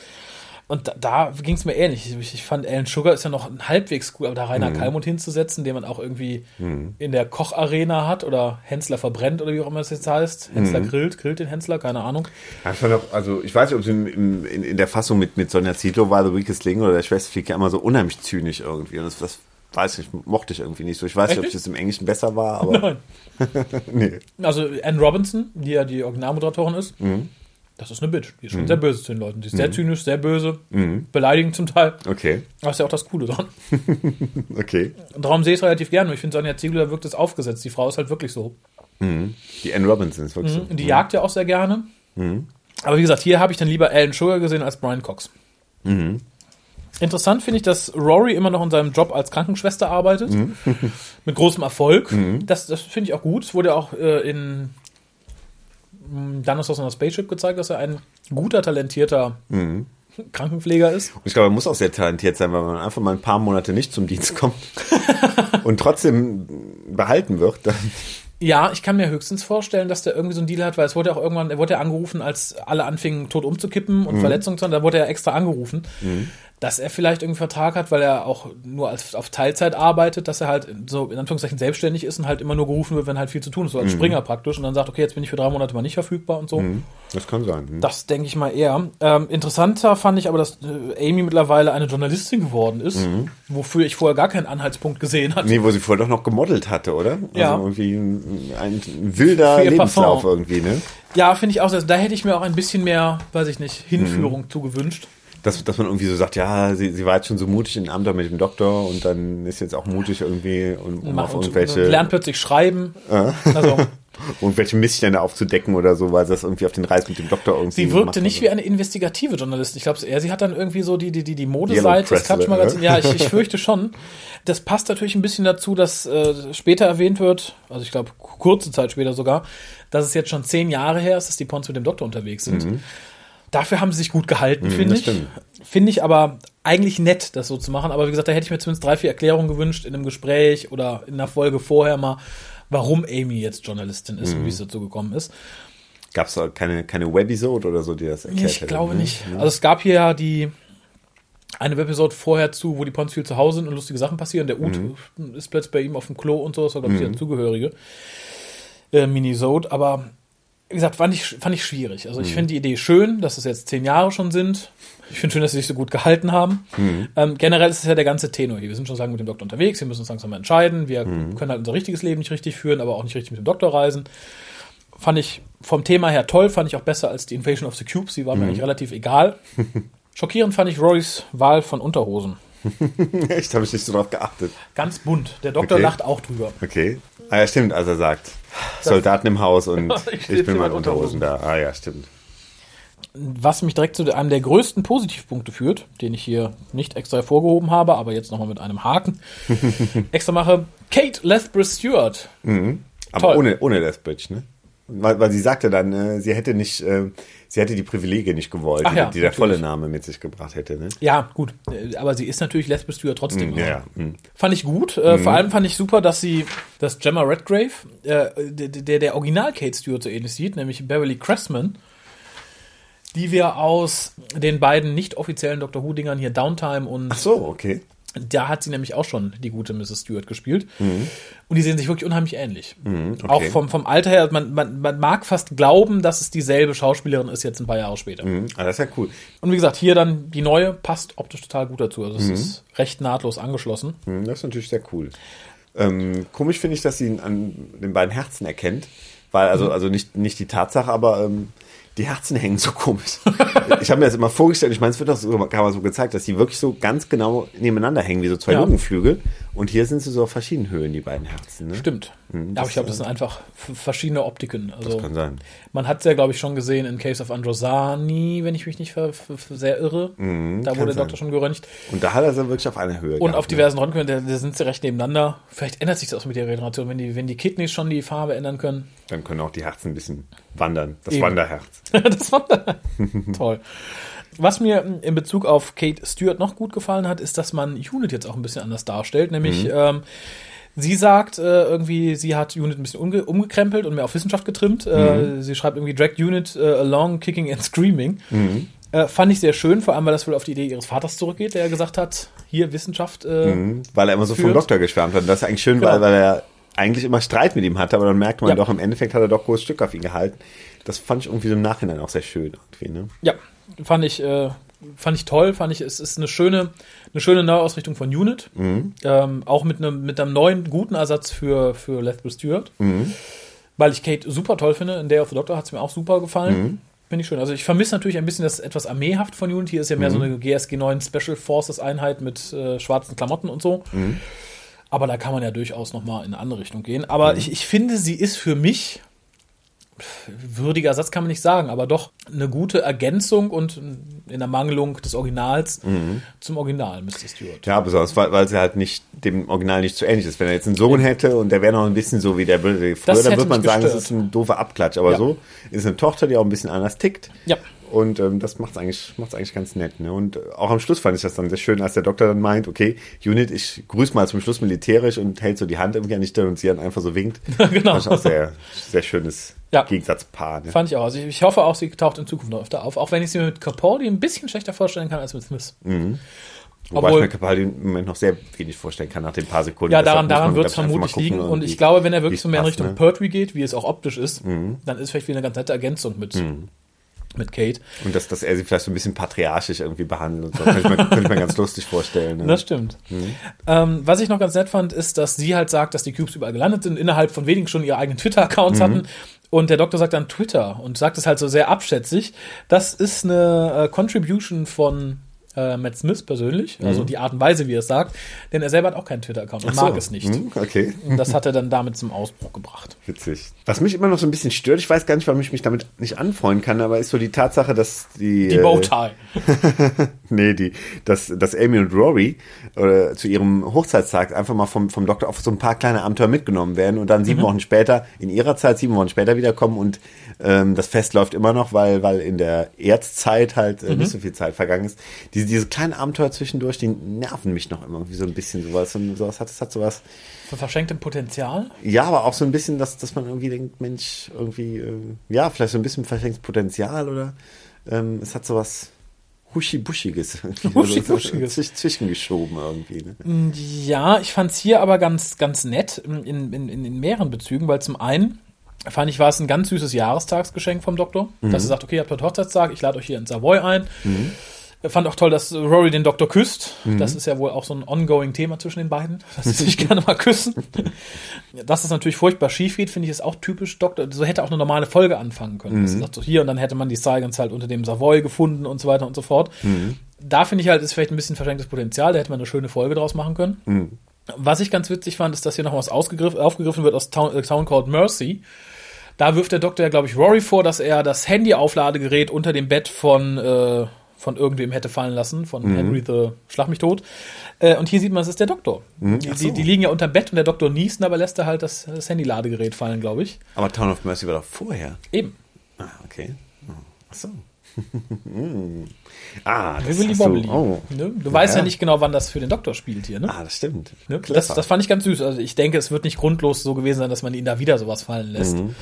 Und da, da ging es mir ähnlich. Ich, ich fand Alan Sugar ist ja noch halbwegs cool, aber da Rainer Mhm. Kallmund hinzusetzen, den man auch irgendwie in der Kocharena hat oder Hensler verbrennt oder wie auch immer es jetzt heißt. Hensler Mhm. grillt, grillt den Hensler, keine Ahnung. Ich auch, also ich weiß nicht, ob es in, in, in, der Fassung mit, mit Sonja Zietlow war, The Weakest Link oder der schwächste Flieg ja immer so unheimlich zynisch irgendwie. Und das, das weiß ich, mochte ich irgendwie nicht so. Ich weiß nicht, ob Echt? es im Englischen besser war, aber Nein. nee. Also Anne Robinson, die ja die Originalmoderatorin ist, Mhm. Das ist eine Bitch. Die ist schon sehr böse zu den Leuten. Die ist sehr zynisch, sehr böse, beleidigend zum Teil. Okay, Aber ist ja auch das Coole dran. okay. Darum sehe ich es relativ gerne. Ich finde, Sonja Ziegler wirkt es aufgesetzt. Die Frau ist halt wirklich so. Die Anne Robinson ist wirklich Und die jagt ja auch sehr gerne. Aber wie gesagt, hier habe ich dann lieber Alan Sugar gesehen als Brian Cox. Interessant finde ich, dass Rory immer noch in seinem Job als Krankenschwester arbeitet. Mit großem Erfolg. Das, das finde ich auch gut. Es wurde ja auch äh, in Dinosaurs on a Spaceship gezeigt, dass er ein guter, talentierter Krankenpfleger ist. Und ich glaube, er muss auch sehr talentiert sein, weil man einfach mal ein paar Monate nicht zum Dienst kommt und trotzdem behalten wird. Dann, Ja, ich kann mir höchstens vorstellen, dass der irgendwie so einen Deal hat, weil es wurde ja auch irgendwann, er wurde ja angerufen, als alle anfingen tot umzukippen und Verletzungen zu haben, da wurde er extra angerufen, dass er vielleicht irgendwie Vertrag hat, weil er auch nur als, auf Teilzeit arbeitet, dass er halt so in Anführungszeichen selbstständig ist und halt immer nur gerufen wird, wenn halt viel zu tun ist, so als Springer praktisch und dann sagt, okay, jetzt bin ich für drei Monate mal nicht verfügbar und so. das kann sein. hm. Das denke ich mal eher. Ähm, interessanter fand ich aber, dass äh, Amy mittlerweile eine Journalistin geworden ist, wofür ich vorher gar keinen Anhaltspunkt gesehen hatte. Nee, wo sie vorher doch noch gemodelt hatte, oder? Ja. Also irgendwie ein, ein wilder Lebenslauf Parfum. irgendwie, ne? Ja, finde ich auch, dass- da hätte ich mir auch ein bisschen mehr, weiß ich nicht, Hinführung zu gewünscht. Dass, dass man irgendwie so sagt, ja, sie, sie war jetzt schon so mutig in Amt mit dem Doktor und dann ist jetzt auch mutig irgendwie, um, um auf und irgendwelche, lernt plötzlich schreiben. Also, irgendwelche Missstände aufzudecken oder so, weil sie das irgendwie auf den Reis mit dem Doktor irgendwie sie wirkte nicht wie eine investigative Journalistin. Ich glaube eher, sie hat dann irgendwie so die, die, die, die Modeseite, das Press, Klatschmagazin. oder? Ja, ich, ich fürchte schon. Das passt natürlich ein bisschen dazu, dass äh, später erwähnt wird, also ich glaube kurze Zeit später sogar, dass es jetzt schon zehn Jahre her ist, dass die Pons mit dem Doktor unterwegs sind. Dafür haben sie sich gut gehalten, finde Mhm. das ich. Finde ich aber eigentlich nett, das so zu machen. Aber wie gesagt, da hätte ich mir zumindest drei, vier Erklärungen gewünscht in einem Gespräch oder in einer Folge vorher mal, warum Amy jetzt Journalistin ist Mhm. und wie es dazu gekommen ist. Gab es keine, keine Webisode oder so, die das erklärt Ich hätte, glaube ne? nicht. Also es gab hier ja die eine Webisode vorher zu, wo die Pons viel zu Hause sind und lustige Sachen passieren. Der Ut Mhm. ist plötzlich bei ihm auf dem Klo und so, das war, glaube ich, der zugehörige äh, Minisode. Aber wie gesagt, fand ich, fand ich schwierig. Also ich Mhm. finde die Idee schön, dass es jetzt zehn Jahre schon sind. Ich finde schön, dass sie sich so gut gehalten haben. Mhm. Ähm, generell ist es ja der ganze Tenor hier. Wir sind schon sagen mit dem Doktor unterwegs, wir müssen uns langsam entscheiden. Wir Mhm. können halt unser richtiges Leben nicht richtig führen, aber auch nicht richtig mit dem Doktor reisen. Fand ich vom Thema her toll, fand ich auch besser als die Invasion of the Cubes. Die war Mhm. mir eigentlich relativ egal. Schockierend fand ich Rorys Wahl von Unterhosen. Echt, habe ich nicht so drauf geachtet. Ganz bunt. Der Doktor Okay. lacht auch drüber. Okay. Ah ja, stimmt, als er sagt, Soldaten im Haus und Ich ich, bin mal Unterhosen da. Ah ja, stimmt. Was mich direkt zu einem der größten Positivpunkte führt, den ich hier nicht extra hervorgehoben habe, aber jetzt nochmal mit einem Haken extra mache. Kate Lethbridge Stewart. Aber Toll. ohne, ohne Lethbridge, ne? Weil, weil sie sagte dann, äh, sie hätte nicht, äh, sie hätte die Privilegien nicht gewollt, Ach die, ja, die der volle Name mit sich gebracht hätte, ne? Ja, gut. Äh, Aber sie ist natürlich Lethbridge Stewart trotzdem. Ja, ja. hm. Fand ich gut. Äh, Vor allem fand ich super, dass sie, dass Gemma Redgrave, äh, der, der, der Original Kate Stewart so ähnlich sieht, nämlich Beverly Cressman. die wir aus den beiden nicht offiziellen Doctor Who-Dingern hier Downtime und Ach so, okay. Da hat sie nämlich auch schon die gute Mrs. Stewart gespielt. Und die sehen sich wirklich unheimlich ähnlich. Mhm, okay. Auch vom, vom Alter her, man, man, man mag fast glauben, dass es dieselbe Schauspielerin ist jetzt ein paar Jahre später. Mhm. Ah, das ist ja cool. Und wie gesagt, hier dann die neue passt optisch total gut dazu. Also es ist recht nahtlos angeschlossen. Mhm, Das ist natürlich sehr cool. Ähm, komisch finde ich, dass sie ihn an den beiden Herzen erkennt. Weil, also, also nicht, nicht die Tatsache, aber ähm, die Herzen hängen so komisch. ich habe mir das immer vorgestellt, ich meine, es wird auch so, kann man so gezeigt, dass die wirklich so ganz genau nebeneinander hängen, wie so zwei Ja. Lungenflügel. Und hier sind sie so auf verschiedenen Höhen, die beiden Herzen. Ne? Stimmt. Mhm, Aber das, ich glaube, das sind einfach verschiedene Optiken. Also Kann sein. Man hat es ja, glaube ich, schon gesehen in Case of Androsani, wenn ich mich nicht ver, sehr irre. da Mhm, kann wurde der. Doktor schon geröntgt. Und da hat er sie wirklich auf einer Höhe Und gehabt, auf ne? diversen Röntgen, da, da sind sie recht nebeneinander. Vielleicht ändert sich das auch mit der Regeneration, wenn die, wenn die Kidneys schon die Farbe ändern können. Dann können auch die Herzen ein bisschen wandern. Das Eben. Wanderherz. das war toll. Was mir in Bezug auf Kate Stewart noch gut gefallen hat, ist, dass man Unit jetzt auch ein bisschen anders darstellt. Nämlich, ähm, sie sagt äh, irgendwie, sie hat Unit ein bisschen umge umgekrempelt und mehr auf Wissenschaft getrimmt. Äh, sie schreibt irgendwie Dragged Unit äh, along, kicking and screaming. Äh, fand ich sehr schön, vor allem, weil das wohl auf die Idee ihres Vaters zurückgeht, der gesagt hat, hier Wissenschaft. Äh, Mhm, Weil er immer so vom Führt. Doktor geschwärmt hat. Und das ist eigentlich schön, Genau. weil, weil er eigentlich immer Streit mit ihm hatte, aber dann merkt man Ja. doch, im Endeffekt hat er doch großes Stück auf ihn gehalten. Das fand ich irgendwie so im Nachhinein auch sehr schön. Irgendwie, ne? Ja, fand ich, äh, fand ich toll, fand ich, es ist eine schöne, eine schöne Neuausrichtung von Unit. Ähm, auch mit einem, mit einem neuen, guten Ersatz für, für Lethbridge Stewart. Weil ich Kate super toll finde. In Day of the Doctor hat es mir auch super gefallen. Finde ich schön. Also ich vermisse natürlich ein bisschen das etwas armeehaft von Unity. Ist ja mehr so eine GSG 9 Special Forces Einheit mit äh, schwarzen Klamotten und so. Aber da kann man ja durchaus noch mal in eine andere Richtung gehen. Aber ich, ich finde, sie ist für mich würdiger Satz kann man nicht sagen, aber doch eine gute Ergänzung und in der Mangelung des Originals zum Original, Mr. Stewart. Ja, besonders, weil, weil sie halt nicht dem Original nicht zu ähnlich ist. Wenn er jetzt einen Sohn hätte und der wäre noch ein bisschen so wie der früher, Das dann würde man sagen, das gestört. ist ein doofer Abklatsch. Aber Ja. so ist eine Tochter, die auch ein bisschen anders tickt. Ja. Und ähm, das macht's eigentlich, macht's eigentlich ganz nett. Ne? Und äh, auch am Schluss fand ich das dann sehr schön, als der Doktor dann meint, okay, Unit, ich grüße mal zum Schluss militärisch und hält so die Hand irgendwie an die Stirn und sie dann einfach so winkt. Genau. Fand ich auch sehr, sehr schönes Ja. Gegensatzpaar. Ne? Fand ich auch. Also ich, ich hoffe auch, sie taucht in Zukunft noch öfter auf, auch wenn ich sie mir mit Capaldi ein bisschen schlechter vorstellen kann als mit Smith. Wobei Obwohl- ich mir Capaldi im Moment noch sehr wenig vorstellen kann nach den paar Sekunden. Ja, daran, daran wird es vermutlich liegen. Und ich glaube, wenn er wirklich es so mehr in Richtung ne? Pertwee geht, wie es auch optisch ist, dann ist vielleicht wieder eine ganz nette Ergänzung mit, mit Kate. Und dass, dass er sie vielleicht so ein bisschen patriarchisch irgendwie behandelt und so. Könnte ich mir, könnte ich mir ganz lustig vorstellen. Ne? Das stimmt. Ähm, was ich noch ganz nett fand, ist, dass sie halt sagt, dass die Cubes überall gelandet sind, innerhalb von wenigen Stunden ihre eigenen Twitter-Accounts hatten. Und der Doktor sagt dann Twitter und sagt es halt so sehr abschätzig. Das ist eine äh, Contribution von äh, Matt Smith persönlich, also die Art und Weise, wie er es sagt. Denn er selber hat auch keinen Twitter-Account und so. mag es nicht. Hm, okay, Und das hat er dann damit zum Ausbruch gebracht. witzig. Was mich immer noch so ein bisschen stört, ich weiß gar nicht, warum ich mich damit nicht anfreunden kann, aber ist so die Tatsache, dass die... Die äh, Bowtie. Nee, die, dass, dass Amy und Rory äh, zu ihrem Hochzeitstag einfach mal vom, vom Doktor auf so ein paar kleine Abenteuer mitgenommen werden und dann sieben Wochen später, in ihrer Zeit sieben Wochen später wiederkommen und ähm, das Fest läuft immer noch, weil, weil in der Erzzeit halt äh, nicht so viel Zeit vergangen ist. Diese, diese kleinen Abenteuer zwischendurch, die nerven mich noch immer irgendwie so ein bisschen sowas. Und sowas hat, es hat sowas. Für verschenktem Potenzial. Ja, aber auch so ein bisschen, dass, dass man irgendwie denkt, Mensch, irgendwie, äh, ja, vielleicht so ein bisschen verschenktes Potenzial oder ähm, es hat sowas Huschi-Buschiges. Huschi-Buschiges. Zwischengeschoben irgendwie. Ne? Ja, ich fand es hier aber ganz, ganz nett in, in, in, in mehreren Bezügen, weil zum einen fand ich, war es ein ganz süßes Jahrestagsgeschenk vom Doktor, dass er sagt, okay, ihr habt heute Hochzeitstag, ich lade euch hier in Savoy ein. Er Fand auch toll, dass Rory den Doktor küsst. Das ist ja wohl auch so ein ongoing Thema zwischen den beiden, dass sie sich gerne mal küssen. Dass es natürlich furchtbar schief geht, finde ich, ist auch typisch Doktor. So hätte auch eine normale Folge anfangen können. Dass er sagt, so hier und dann hätte man die Silence halt unter dem Savoy gefunden und so weiter und so fort. Da finde ich halt, ist vielleicht ein bisschen verschenktes Potenzial. Da hätte man eine schöne Folge draus machen können. Was ich ganz witzig fand, ist, dass hier noch was aufgegriffen wird aus Town, äh, Town Called Mercy. Da wirft der Doktor ja, glaube ich, Rory vor, dass er das Handy-Aufladegerät unter dem Bett von, äh, von irgendwem hätte fallen lassen, von Henry the Schlag mich tot. Äh, und hier sieht man, es ist der Doktor. Die, ach so. die, die liegen ja unter Bett und der Doktor niest, aber lässt er halt das, das Handy-Ladegerät fallen, glaube ich. Aber Town of Mercy war doch vorher. Eben. Ah, okay. Oh, Ach so. ah, das Wibbly. Wobbly. Oh. Ne? Du weißt ja nicht genau, wann das für den Doktor spielt hier, ne? Ah, das stimmt. Ne? Das, das fand ich ganz süß. Also ich denke, es wird nicht grundlos so gewesen sein, dass man ihn da wieder sowas fallen lässt. Mhm.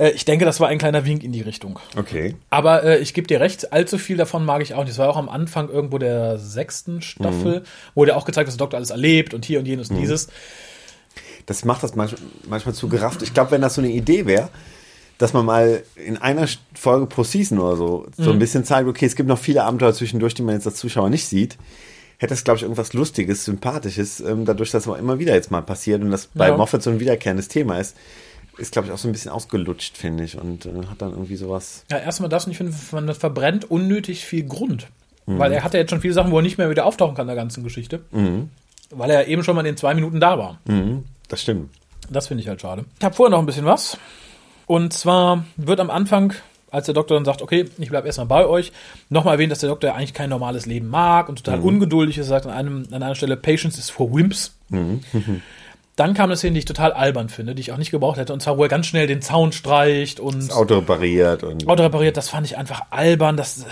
Äh, ich denke, das war ein kleiner Wink in die Richtung. Okay. Aber äh, ich gebe dir recht, allzu viel davon mag ich auch nicht. Das war auch am Anfang irgendwo der sechsten Staffel, wo der auch gezeigt hat, was der Doktor alles erlebt und hier und jenes und dieses. Das macht das manchmal, manchmal zu gerafft. Ich glaube, wenn das so eine Idee wäre, dass man mal in einer Folge pro Season oder so so ein bisschen zeigt, okay, es gibt noch viele Abenteuer zwischendurch, die man jetzt als Zuschauer nicht sieht, hätte das, glaube ich, irgendwas Lustiges, Sympathisches, ähm, dadurch, dass es immer wieder jetzt mal passiert und das bei Ja. Moffat so ein wiederkehrendes Thema ist, ist, glaube ich, auch so ein bisschen ausgelutscht, finde ich, und äh, hat dann irgendwie sowas. Ja, erstmal das und ich finde, man das verbrennt unnötig viel Grund. Weil er hat ja jetzt schon viele Sachen, wo er nicht mehr wieder auftauchen kann in der ganzen Geschichte. Weil er eben schon mal in zwei Minuten da war. Mhm, das stimmt. Das finde ich halt schade. Ich habe vorher noch ein bisschen was. Und zwar wird am Anfang, als der Doktor dann sagt, okay, ich bleibe erstmal bei euch, nochmal erwähnt, dass der Doktor ja eigentlich kein normales Leben mag und total ungeduldig ist. Er sagt an, einem, an einer Stelle, Patience is for Wimps. Dann kam eine Szene, die ich total albern finde, die ich auch nicht gebraucht hätte. Und zwar, wo er ganz schnell den Zaun streicht und Das Auto repariert und, Auto repariert. Das fand ich einfach albern. Das äh,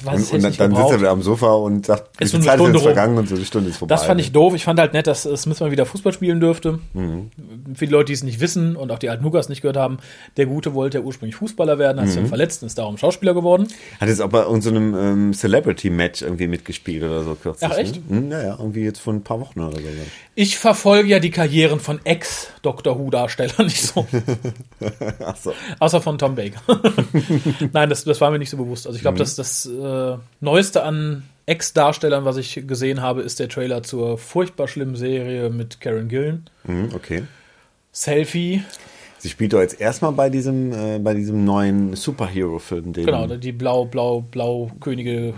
ich und, und dann, dann sitzt er gebraucht. wieder am Sofa und sagt, Ist eine Zeit ist Stunde rum. vergangen und so, die Stunde ist vorbei. Das fand ich doof. Ich fand halt nett, dass äh, Smith mal wieder Fußball spielen dürfte. Mhm. Für die Leute, die es nicht wissen und auch die alten Hukas nicht gehört haben, der Gute wollte ja ursprünglich Fußballer werden, hat sich Mhm. dann verletzt und ist darum Schauspieler geworden. Hat jetzt auch bei irgendeinem ähm, Celebrity-Match irgendwie mitgespielt oder so kürzlich. Ach, echt? Ne? Hm, ja, ja, irgendwie jetzt vor ein paar Wochen oder so. Ich verfolge ja die Karrieren von Ex-Doctor Who-Darstellern nicht so. Ach so. Außer von Tom Baker. Nein, das, das war mir nicht so bewusst. Also ich Mhm. glaube, das, das äh, Neueste an Ex-Darstellern, was ich gesehen habe, ist der Trailer zur furchtbar schlimmen Serie mit Karen Gillen. Hm, okay. Selfie. Sie spielt doch jetzt erstmal bei diesem, äh, bei diesem neuen Superhero-Film, den Genau, die blau, blau, blau Könige,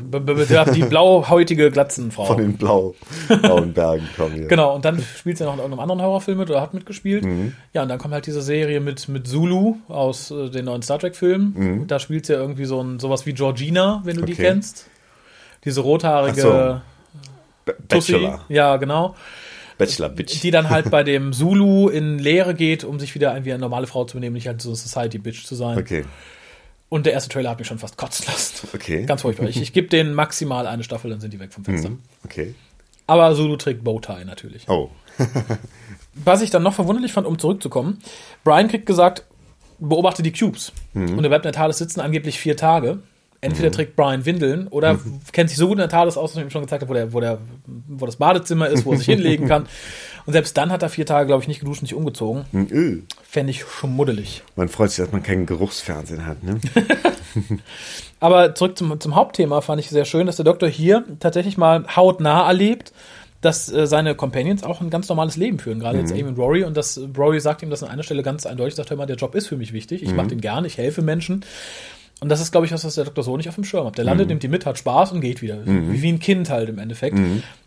die blauhäutige Glatzenfrau. von den blau, blauen Bergen kommen. Hier. Genau, und dann spielt sie noch in irgendeinem anderen Horrorfilm mit oder hat mitgespielt. Mhm. Ja, und dann kommt halt diese Serie mit, mit Zulu aus äh, den neuen Star Trek-Filmen. Da spielt sie ja irgendwie so ein, sowas wie Georgina, wenn du die Mhm. Okay. kennst. Diese rothaarige Ach B Tussi. Bachelor. Ja, genau. Bachelor, Bitch. Die dann halt bei dem Zulu in Lehre geht, um sich wieder wie eine normale Frau zu benehmen, nicht halt so Society-Bitch zu sein. Okay, Und der erste Trailer hat mich schon fast kotzen lassen. okay. Ganz furchtbar. Ich, ich gebe denen maximal eine Staffel, dann sind die weg vom Fenster. Mhm, Okay. Aber Zulu trägt Bowtie natürlich. Oh. Was ich dann noch verwunderlich fand, um zurückzukommen, Brian kriegt gesagt, beobachte die Cubes. Und er bleibt in der TARDIS sitzen, angeblich vier Tage. Entweder trägt Brian Windeln oder kennt sich so gut in der TARDIS aus, dass ich ihm schon gezeigt habe, wo, der, wo, der, wo das Badezimmer ist, wo er sich hinlegen kann. Und selbst dann hat er vier Tage, glaube ich, nicht geduscht und sich umgezogen. Hm, öh. Fände ich schmuddelig. Man freut sich, dass man keinen Geruchsfernsehen hat, ne? Aber zurück zum, zum Hauptthema fand ich sehr schön, dass der Doktor hier tatsächlich mal hautnah erlebt, dass äh, seine Companions auch ein ganz normales Leben führen, gerade jetzt Amy und Rory. Und dass Rory sagt ihm das an einer Stelle ganz eindeutig, sagt, hör mal, der Job ist für mich wichtig, ich mache den gern, ich helfe Menschen. Und das ist, glaube ich, was, was der Doktor so nicht auf dem Schirm hat. Der landet, nimmt die mit, hat Spaß und geht wieder. Wie, wie ein Kind halt im Endeffekt.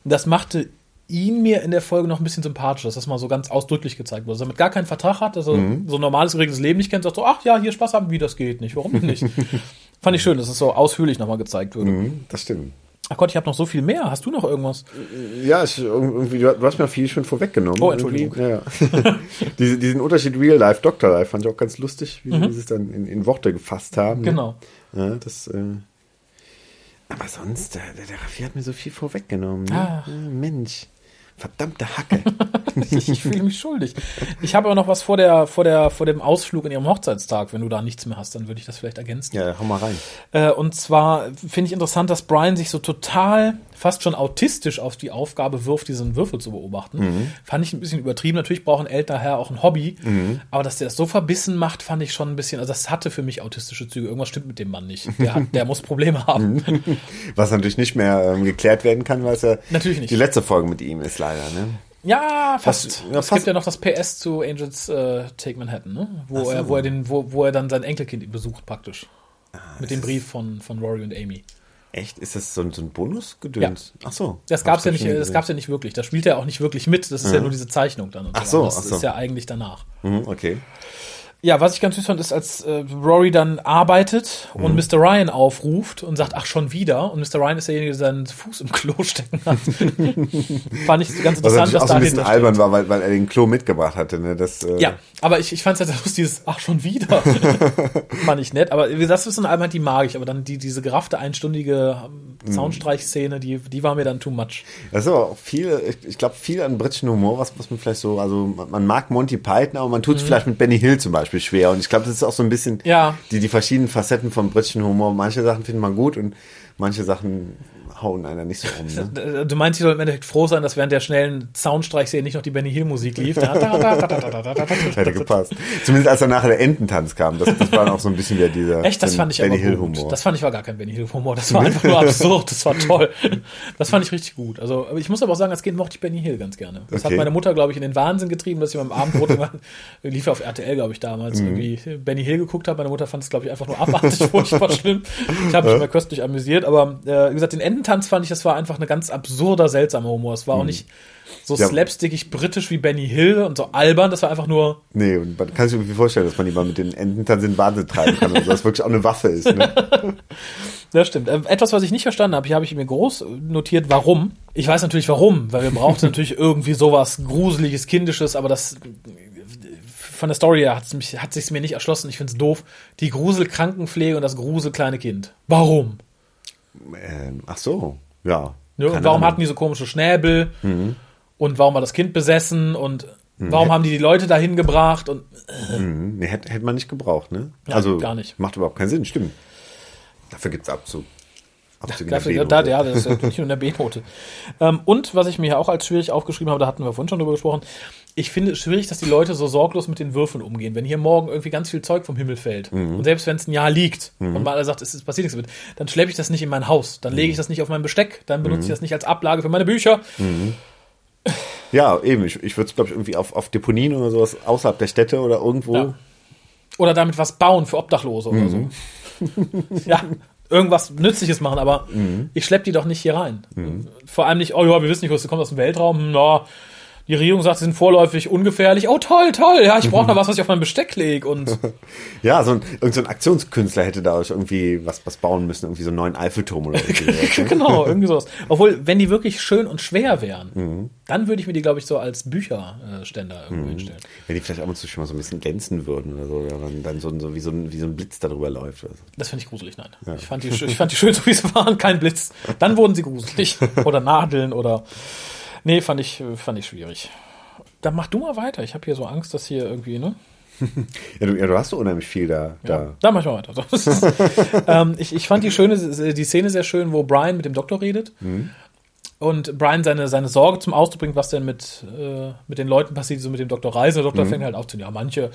Das machte ihn mir in der Folge noch ein bisschen sympathischer, dass das mal so ganz ausdrücklich gezeigt wurde. Dass er mit gar keinen Vertrag hat, dass er so ein normales, geregeltes Leben nicht kennt, sagt so, ach ja, hier Spaß haben, wie das geht nicht, warum nicht? Fand ich schön, dass es so ausführlich nochmal gezeigt wurde. Hm, Das stimmt. Ach Gott, ich habe noch so viel mehr. Hast du noch irgendwas? Ja, ich, irgendwie, du hast mir viel schon vorweggenommen. Oh, Entschuldigung. Ja, ja. Diese, diesen Unterschied Real Life, Doctor Life fand ich auch ganz lustig, wie Mhm. sie es dann in, in Worte gefasst haben. ne? Genau. Ja, das, äh, aber sonst, der, der, der Raffi hat mir so viel vorweggenommen. Ne? Ja, Mensch, verdammte Hacke. Ich, fühle mich schuldig. Ich habe aber noch was vor der, vor der, vor dem Ausflug in ihrem Hochzeitstag. Wenn du da nichts mehr hast, dann würde ich das vielleicht ergänzen. ja, hau mal rein. Äh, und zwar finde ich interessant, dass Brian sich so total, fast schon autistisch auf die Aufgabe wirft, diesen Würfel zu beobachten. Fand ich ein bisschen übertrieben. Natürlich braucht ein älterer Herr auch ein Hobby. Aber dass der das so verbissen macht, fand ich schon ein bisschen, also das hatte für mich autistische Züge. Irgendwas stimmt mit dem Mann nicht. Der, hat, der muss Probleme haben. Was natürlich nicht mehr ähm, geklärt werden kann, weil es ja Natürlich nicht. die letzte Folge mit ihm ist leider. Ne? Ja, fast. Ja, es gibt ja noch das PS zu Angels äh, Take Manhattan, ne? wo, so. er, wo, er den, wo, wo er dann sein Enkelkind besucht praktisch. Ah, Mit dem Brief von, von Rory und Amy. Echt? Ist das so ein, so ein Bonusgedöns? Ach so. Das gab's ja nicht, das gab's ja nicht wirklich. Das spielt er auch nicht wirklich mit. Das ist ja nur diese Zeichnung dann. Und Ach so, Das ach so. ist ja eigentlich danach. Mhm, okay. Ja, was ich ganz süß fand, ist, als äh, Rory dann arbeitet Mhm. und Mr. Ryan aufruft und sagt, ach, schon wieder. Und Mr. Ryan ist derjenige, der seinen Fuß im Klo stecken hat. fand ich ganz Was interessant, natürlich was auch so ein bisschen albern war, weil, weil er den Klo mitgebracht hatte. Ne? Das, äh, Ja, aber ich, ich fand es halt lustig, dieses, ach, schon wieder. fand ich nett. Aber wie gesagt, das ist eine Albernheit, die mag ich. Aber dann die, diese geraffte, einstündige ähm, Soundstreichszene, die, die war mir dann too much. Das ist aber auch viel, ich, ich glaube, viel an britischen Humor, was, was man vielleicht so, also man, man mag Monty Python, aber man tut Mhm. es vielleicht mit Benny Hill zum Beispiel Beispiel schwer. Und ich glaube, das ist auch so ein bisschen Ja. die, die verschiedenen Facetten vom britischen Humor. Manche Sachen findet man gut und manche Sachen hauen einer nicht so um. Ne? Du meinst, sie soll im Endeffekt froh sein, dass während der schnellen Soundstreichserie nicht noch die Benny Hill Musik lief. Hätte gepasst. Zumindest als dann nachher der Ententanz kam. Das, das war auch so ein bisschen wieder dieser Echt, das fand ich Benny Hill Humor. Das fand ich war gar kein Benny Hill Humor. Das war einfach nur absurd. Das war toll. Das fand ich richtig gut. Also ich muss aber auch sagen, als Kind mochte ich Benny Hill ganz gerne. Das okay. hat meine Mutter, glaube ich, in den Wahnsinn getrieben, dass ich beim Abendbrot immer, lief auf RTL, glaube ich, damals mhm. irgendwie Benny Hill geguckt habe. Meine Mutter fand es, glaube ich, einfach nur abartig, furchtbar schlimm. Ich habe mich immer köstlich amüsiert, aber äh, wie gesagt, den Ententanz fand ich, das war einfach eine ganz absurder, seltsamer Humor. Es war auch nicht so Mhm. Ja. slapstickig britisch wie Benny Hill und so albern. Das war einfach nur Nee, und man kann sich irgendwie vorstellen, dass man die mal mit den Ententanz in den Wahnsinn treiben kann. Und das wirklich auch eine Waffe ist. Ne? Das stimmt. Äh, Etwas, was ich nicht verstanden habe, hier habe ich mir groß notiert, warum. Ich weiß natürlich warum, weil wir brauchten natürlich irgendwie sowas Gruseliges, Kindisches, aber das von der Story her hat's mich, hat sich's mir nicht erschlossen. Ich find's doof. Die Gruselkrankenpflege und das Gruselkleine Kind. Warum? Ähm, ach so, ja. Ja, warum Ahnung. hatten die so komische Schnäbel? Und warum war das Kind besessen? Und warum haben die die Leute dahin gebracht? Und Mhm, nee, hätte, hätte man nicht gebraucht, ne? Ja, also gar nicht. macht überhaupt keinen Sinn, stimmt. Dafür gibt's Abzug. Dafür, B-Note. da, ja, das ist ja nicht nur in der B-Note. Ähm, und was ich mir hier auch als schwierig aufgeschrieben habe, da hatten wir vorhin schon drüber gesprochen, ich finde es schwierig, dass die Leute so sorglos mit den Würfeln umgehen. Wenn hier morgen irgendwie ganz viel Zeug vom Himmel fällt Mhm. und selbst wenn es ein Jahr liegt und mal einer sagt, es passiert nichts damit, dann schleppe ich das nicht in mein Haus, dann Mhm. lege ich das nicht auf mein Besteck, dann benutze ich das nicht als Ablage für meine Bücher. Ja, eben. Ich, ich würde es, glaube ich, irgendwie auf, auf Deponien oder sowas außerhalb der Städte oder irgendwo. Ja. Oder damit was bauen für Obdachlose oder so. ja, irgendwas Nützliches machen, aber ich schleppe die doch nicht hier rein. Vor allem nicht, oh ja, wir wissen nicht, was kommt aus dem Weltraum. Hm, Na, die Regierung sagt, sie sind vorläufig ungefährlich. Oh toll, toll, ja, ich brauche noch was, was ich auf mein Besteck lege. Und Ja, so ein, irgend so ein Aktionskünstler hätte da irgendwie was, was bauen müssen, irgendwie so einen neuen Eiffelturm oder irgendwie. sowas, ne? genau, irgendwie sowas. Obwohl, wenn die wirklich schön und schwer wären, dann würde ich mir die, glaube ich, so als Bücherständer irgendwo hinstellen. Wenn die vielleicht ab und zu schon mal so ein bisschen glänzen würden oder so, oder dann, dann so, so, wie so ein, wie so ein Blitz da drüber läuft. Oder so. Das finde ich gruselig, nein. Ich, fand die, ich fand die schön, so wie sie waren, kein Blitz. Dann wurden sie gruselig. Oder Nadeln oder. Nee, fand ich, fand ich schwierig. Dann mach du mal weiter. Ich habe hier so Angst, dass hier irgendwie, ne? Ja, du, ja, du hast so unheimlich viel da. da. Da mach ich mal weiter. Ähm, ich, ich fand die schöne, die Szene sehr schön, wo Brian mit dem Doktor redet. Und Brian seine, seine Sorge zum Ausdruck bringt, was denn mit, äh, mit den Leuten passiert, die so mit dem Doktor reisen. Der Doktor fängt halt auf zu, ja, manche,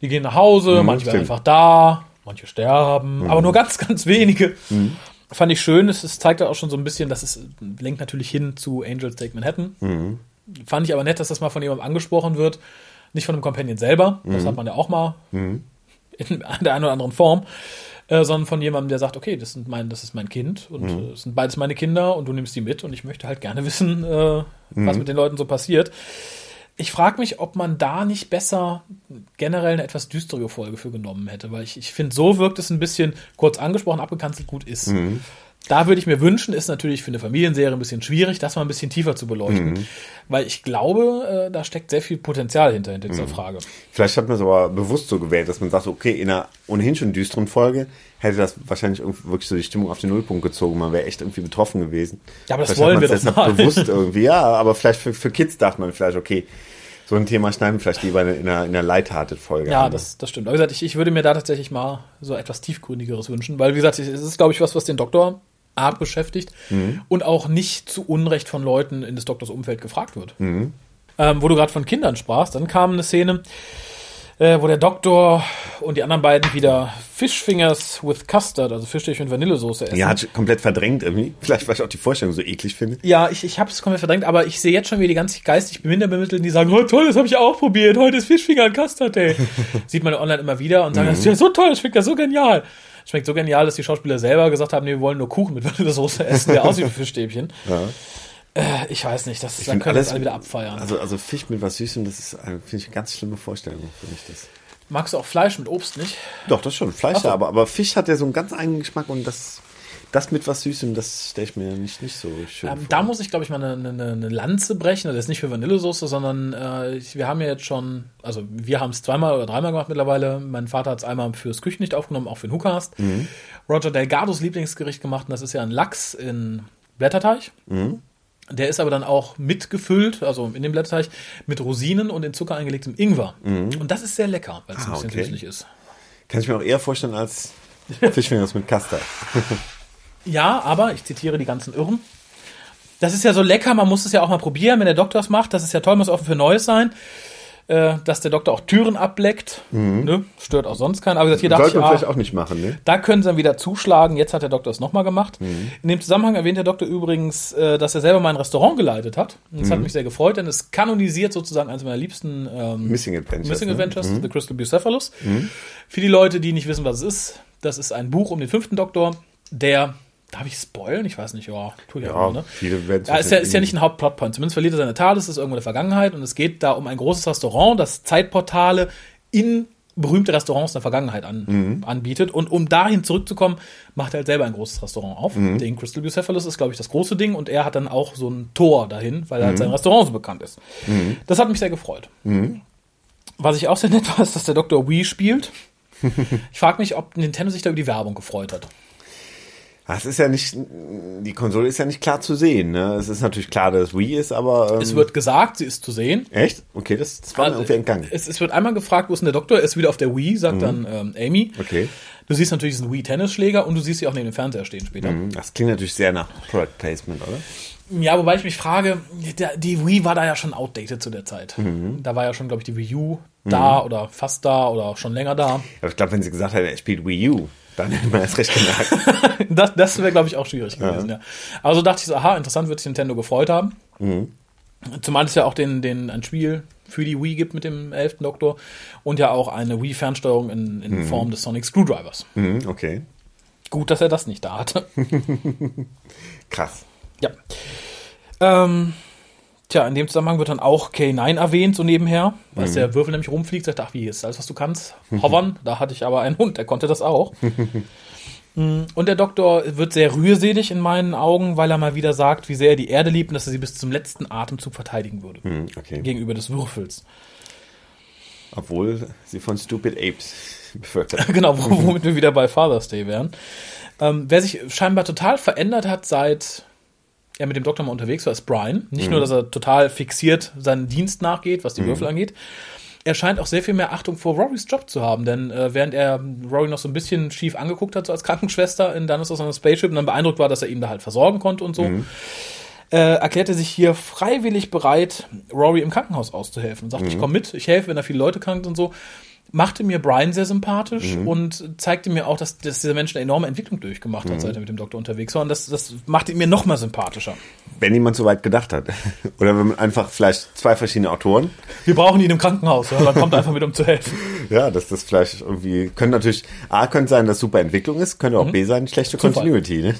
die gehen nach Hause, manche werden stimmt. einfach da, manche sterben, aber nur ganz, ganz wenige. Fand ich schön, es, es zeigt auch schon so ein bisschen, dass es lenkt natürlich hin zu Angels Take Manhattan. Fand ich aber nett, dass das mal von jemandem angesprochen wird. Nicht von einem Companion selber, das hat man ja auch mal in der einen oder anderen Form, äh, sondern von jemandem, der sagt, okay, das, sind mein, das ist mein Kind und äh, das sind beides meine Kinder und du nimmst die mit und ich möchte halt gerne wissen, äh, was mit den Leuten so passiert. Ich frage mich, ob man da nicht besser generell eine etwas düstere Folge für genommen hätte, weil ich, ich finde, so wirkt es ein bisschen kurz angesprochen, abgekanzelt gut ist. Da würde ich mir wünschen, ist natürlich für eine Familienserie ein bisschen schwierig, das mal ein bisschen tiefer zu beleuchten. Weil ich glaube, äh, da steckt sehr viel Potenzial hinter, hinter dieser Frage. Vielleicht hat man es aber bewusst so gewählt, dass man sagt, okay, in einer ohnehin schon düsteren Folge hätte das wahrscheinlich irgendwie wirklich so die Stimmung auf den Nullpunkt gezogen. Man wäre echt irgendwie betroffen gewesen. Ja, aber das Vielleicht wollen wir doch mal. bewusst irgendwie. Ja, aber vielleicht für, für Kids dachte man vielleicht, okay, so ein Thema schneiden wir vielleicht lieber in einer, in einer lighthearted Folge. Ja, an. das, das stimmt. Aber wie gesagt, ich, ich würde mir da tatsächlich mal so etwas tiefgründigeres wünschen, weil, wie gesagt, es ist, glaube ich, was, was den Doktor arg beschäftigt und auch nicht zu Unrecht von Leuten in des Doktors Umfeld gefragt wird. Ähm, wo du gerade von Kindern sprachst, dann kam eine Szene, äh, wo der Doktor und die anderen beiden wieder Fishfingers with Custard, also Fischstäbchen mit Vanillesoße essen. Ja, hat komplett verdrängt irgendwie. Vielleicht, weil ich auch die Vorstellung so eklig finde. Ja, ich, ich habe es komplett verdrängt, aber ich sehe jetzt schon wieder die ganz geistig Beminderbemittelten, die sagen, oh toll, das habe ich auch probiert, heute ist Fischfinger und Custard Day. Sieht man online immer wieder und sagen, das ist ja so toll, das schmeckt ja so genial. Schmeckt so genial, dass die Schauspieler selber gesagt haben, nee, wir wollen nur Kuchen mit Vanillesoße essen, der aussieht wie Fischstäbchen. Äh, ich weiß nicht, das, da find können wir alles- jetzt alle wieder abfeiern. Also, also Fisch mit was Süßem, das ist, äh, finde ich, eine ganz schlimme Vorstellung für mich. Das. Magst du auch Fleisch mit Obst nicht? Doch, das schon. Fleisch, so. ja, aber, aber Fisch hat ja so einen ganz eigenen Geschmack und das, das mit was Süßem, das stelle ich mir nicht, nicht so schön Ähm, vor. da muss ich, glaube ich, mal eine, eine, eine Lanze brechen. Das ist nicht für Vanillesoße, sondern äh, wir haben ja jetzt schon, also wir haben es zweimal oder dreimal gemacht mittlerweile. Mein Vater hat es einmal fürs Küchenlicht aufgenommen, auch für den Hookast. Roger Delgados Lieblingsgericht gemacht und das ist ja ein Lachs in Blätterteig. Der ist aber dann auch mitgefüllt, also in dem Blätterteig, mit Rosinen und in Zucker eingelegtem Ingwer. Und das ist sehr lecker, weil es ein Ah, bisschen okay. süßlich ist. Kann ich mir auch eher vorstellen als Fischfingers mit Custard. Ja, aber ich zitiere die ganzen Irren. Das ist ja so lecker, man muss es ja auch mal probieren, wenn der Doktor es macht. Das ist ja toll, muss offen für Neues sein. Äh, dass der Doktor auch Türen ableckt. Ne? Stört auch sonst keinen. Aber hier dachte ich, Sollte man ah, vielleicht auch nicht machen, ne? da können sie dann wieder zuschlagen. Jetzt hat der Doktor es nochmal gemacht. Mhm. In dem Zusammenhang erwähnt der Doktor übrigens, äh, dass er selber mal ein Restaurant geleitet hat. Und das Mhm. hat mich sehr gefreut, denn es kanonisiert sozusagen eines meiner liebsten ähm, Missing Adventures. Missing ne? Adventures, The Crystal Bucephalus. Für die Leute, die nicht wissen, was es ist, das ist ein Buch um den fünften Doktor, der, darf ich spoilen? Ich weiß nicht, ja, tue ich Ja, auch, ne? viele werden Ja, ist ja, ist ja nicht ein Hauptplotpoint. Zumindest verliert er seine TARDIS, ist irgendwo in der Vergangenheit und es geht da um ein großes Restaurant, das Zeitportale in berühmte Restaurants der Vergangenheit an, anbietet. Und um dahin zurückzukommen, macht er halt selber ein großes Restaurant auf. Den Crystal Bucephalus ist, glaube ich, das große Ding und er hat dann auch so ein Tor dahin, weil halt sein Restaurant so bekannt ist. Das hat mich sehr gefreut. Was ich auch sehr nett war, ist, dass der Dr. Wii spielt. Ich frage mich, ob Nintendo sich da über die Werbung gefreut hat. Das ist ja nicht, die Konsole ist ja nicht klar zu sehen, ne? Es ist natürlich klar, dass es Wii ist, aber. Ähm, Es wird gesagt, sie ist zu sehen. echt? Okay, das, das war mir irgendwie entgangen. Es, es wird einmal gefragt, wo ist denn der Doktor? Er ist wieder auf der Wii, sagt dann ähm, Amy. Okay. Du siehst natürlich diesen Wii-Tennisschläger und du siehst sie auch neben dem Fernseher stehen später. Das klingt natürlich sehr nach Product Placement, oder? Ja, wobei ich mich frage, die Wii war da ja schon outdated zu der Zeit. Da war ja schon, glaube ich, die Wii U da oder fast da oder schon länger da. Aber ich glaube, wenn sie gesagt hätte, er spielt Wii U, dann hätte man erst recht gemerkt. Das, das wäre, glaube ich, auch schwierig gewesen, ja. Aber so dachte ich so, aha, interessant wird sich Nintendo gefreut haben. Zumal es ja auch den, den, ein Spiel für die Wii gibt mit dem 11. Doktor und ja auch eine Wii-Fernsteuerung in, in Form des Sonic Screwdrivers. mhm, okay. Gut, dass er das nicht da hatte. Krass. Ja. Ähm, tja, in dem Zusammenhang wird dann auch K9 erwähnt, so nebenher, als der Würfel nämlich rumfliegt, sagt, ach, wie ist alles, was du kannst? Hovern, da hatte ich aber einen Hund, der konnte das auch. Mm, und der Doktor wird sehr rührselig in meinen Augen, weil er mal wieder sagt, wie sehr er die Erde liebt und dass er sie bis zum letzten Atemzug verteidigen würde. Mhm, okay. Gegenüber des Würfels. Obwohl sie von Stupid Apes bevölkert. genau, wo- womit wir wieder bei Father's Day wären. Ähm, wer sich scheinbar total verändert hat, seit er mit dem Doktor mal unterwegs war, ist Brian. Nicht nur, dass er total fixiert seinen Dienst nachgeht, was die Würfel angeht. Er scheint auch sehr viel mehr Achtung vor Rorys Job zu haben, denn äh, während er Rory noch so ein bisschen schief angeguckt hat, so als Krankenschwester in Dinosaurs on a Spaceship und dann beeindruckt war, dass er ihn da halt versorgen konnte und so, äh, erklärte sich hier freiwillig bereit, Rory im Krankenhaus auszuhelfen und sagte, ich komme mit, ich helfe, wenn da viele Leute krank sind und so. Machte mir Brian sehr sympathisch und zeigte mir auch, dass, dass dieser Mensch eine enorme Entwicklung durchgemacht hat, seit er mit dem Doktor unterwegs war. Und das, das machte ihn mir noch mal sympathischer. Wenn jemand so weit gedacht hat. Oder wenn man einfach vielleicht zwei verschiedene Autoren. Wir brauchen ihn im Krankenhaus, ja, dann kommt einfach mit, um zu helfen. Ja, dass das vielleicht irgendwie, können natürlich, A, könnte sein, dass super Entwicklung ist, könnte auch B sein, schlechte Zufall. Continuity, ne?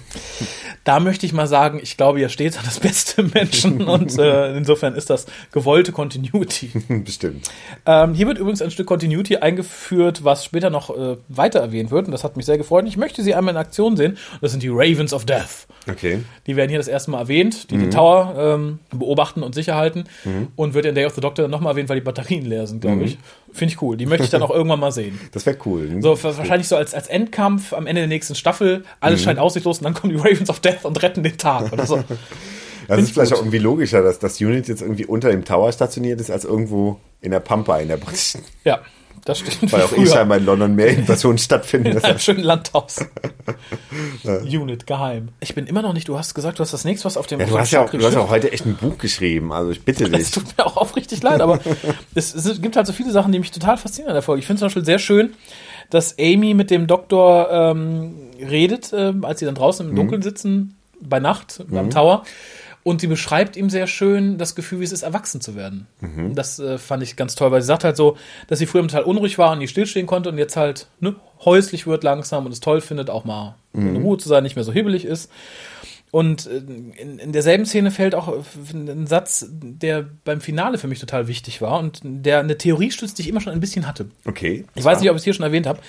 Da möchte ich mal sagen, ich glaube ja stets an das Beste Menschen und äh, insofern ist das gewollte Continuity. Bestimmt. Ähm, hier wird übrigens ein Stück Continuity eingeführt, was später noch äh, weiter erwähnt wird und das hat mich sehr gefreut. Und ich möchte sie einmal in Aktion sehen. Das sind die Ravens of Death. Okay. Die werden hier das erste Mal erwähnt, die den Tower ähm, beobachten und sicher halten und wird in Day of the Doctor nochmal erwähnt, weil die Batterien leer sind, glaube ich. Finde ich cool. Die möchte ich dann auch irgendwann mal sehen. Das wäre cool. ne? So, wahrscheinlich so als, als Endkampf am Ende der nächsten Staffel. Alles scheint aussichtslos und dann kommen die Ravens of Death und retten den Tag oder so. Das ist ich vielleicht gut. auch irgendwie logischer, dass das Unit jetzt irgendwie unter dem Tower stationiert ist, als irgendwo in der Pampa in der britischen. Ja, das stimmt. Weil auch scheinbar in London mehr Invasionen stattfinden. In einem schönen Landhaus. Unit, geheim. Ich bin immer noch nicht, du hast gesagt, du hast das nächste, was auf dem Ja, du hast ja auch, du hast ja auch heute echt ein Buch geschrieben, also ich bitte Es dich. tut mir auch aufrichtig leid, aber es, es gibt halt so viele Sachen, die mich total faszinieren an der Folge. Ich finde zum Beispiel sehr schön, dass Amy mit dem Doktor ähm, redet, ähm, als sie dann draußen im Dunkeln sitzen, bei Nacht, beim Tower. Und sie beschreibt ihm sehr schön das Gefühl, wie es ist, erwachsen zu werden. Das äh, fand ich ganz toll, weil sie sagt halt so, dass sie früher total unruhig war und nie stillstehen konnte und jetzt halt ne, häuslich wird langsam und es toll findet, auch mal in Ruhe zu sein, nicht mehr so hibbelig ist. Und äh, in, in derselben Szene fällt auch ein Satz, der beim Finale für mich total wichtig war und der eine Theorie stützt, die ich immer schon ein bisschen hatte. Okay. Ich weiß nicht, ob ich es hier schon erwähnt habe.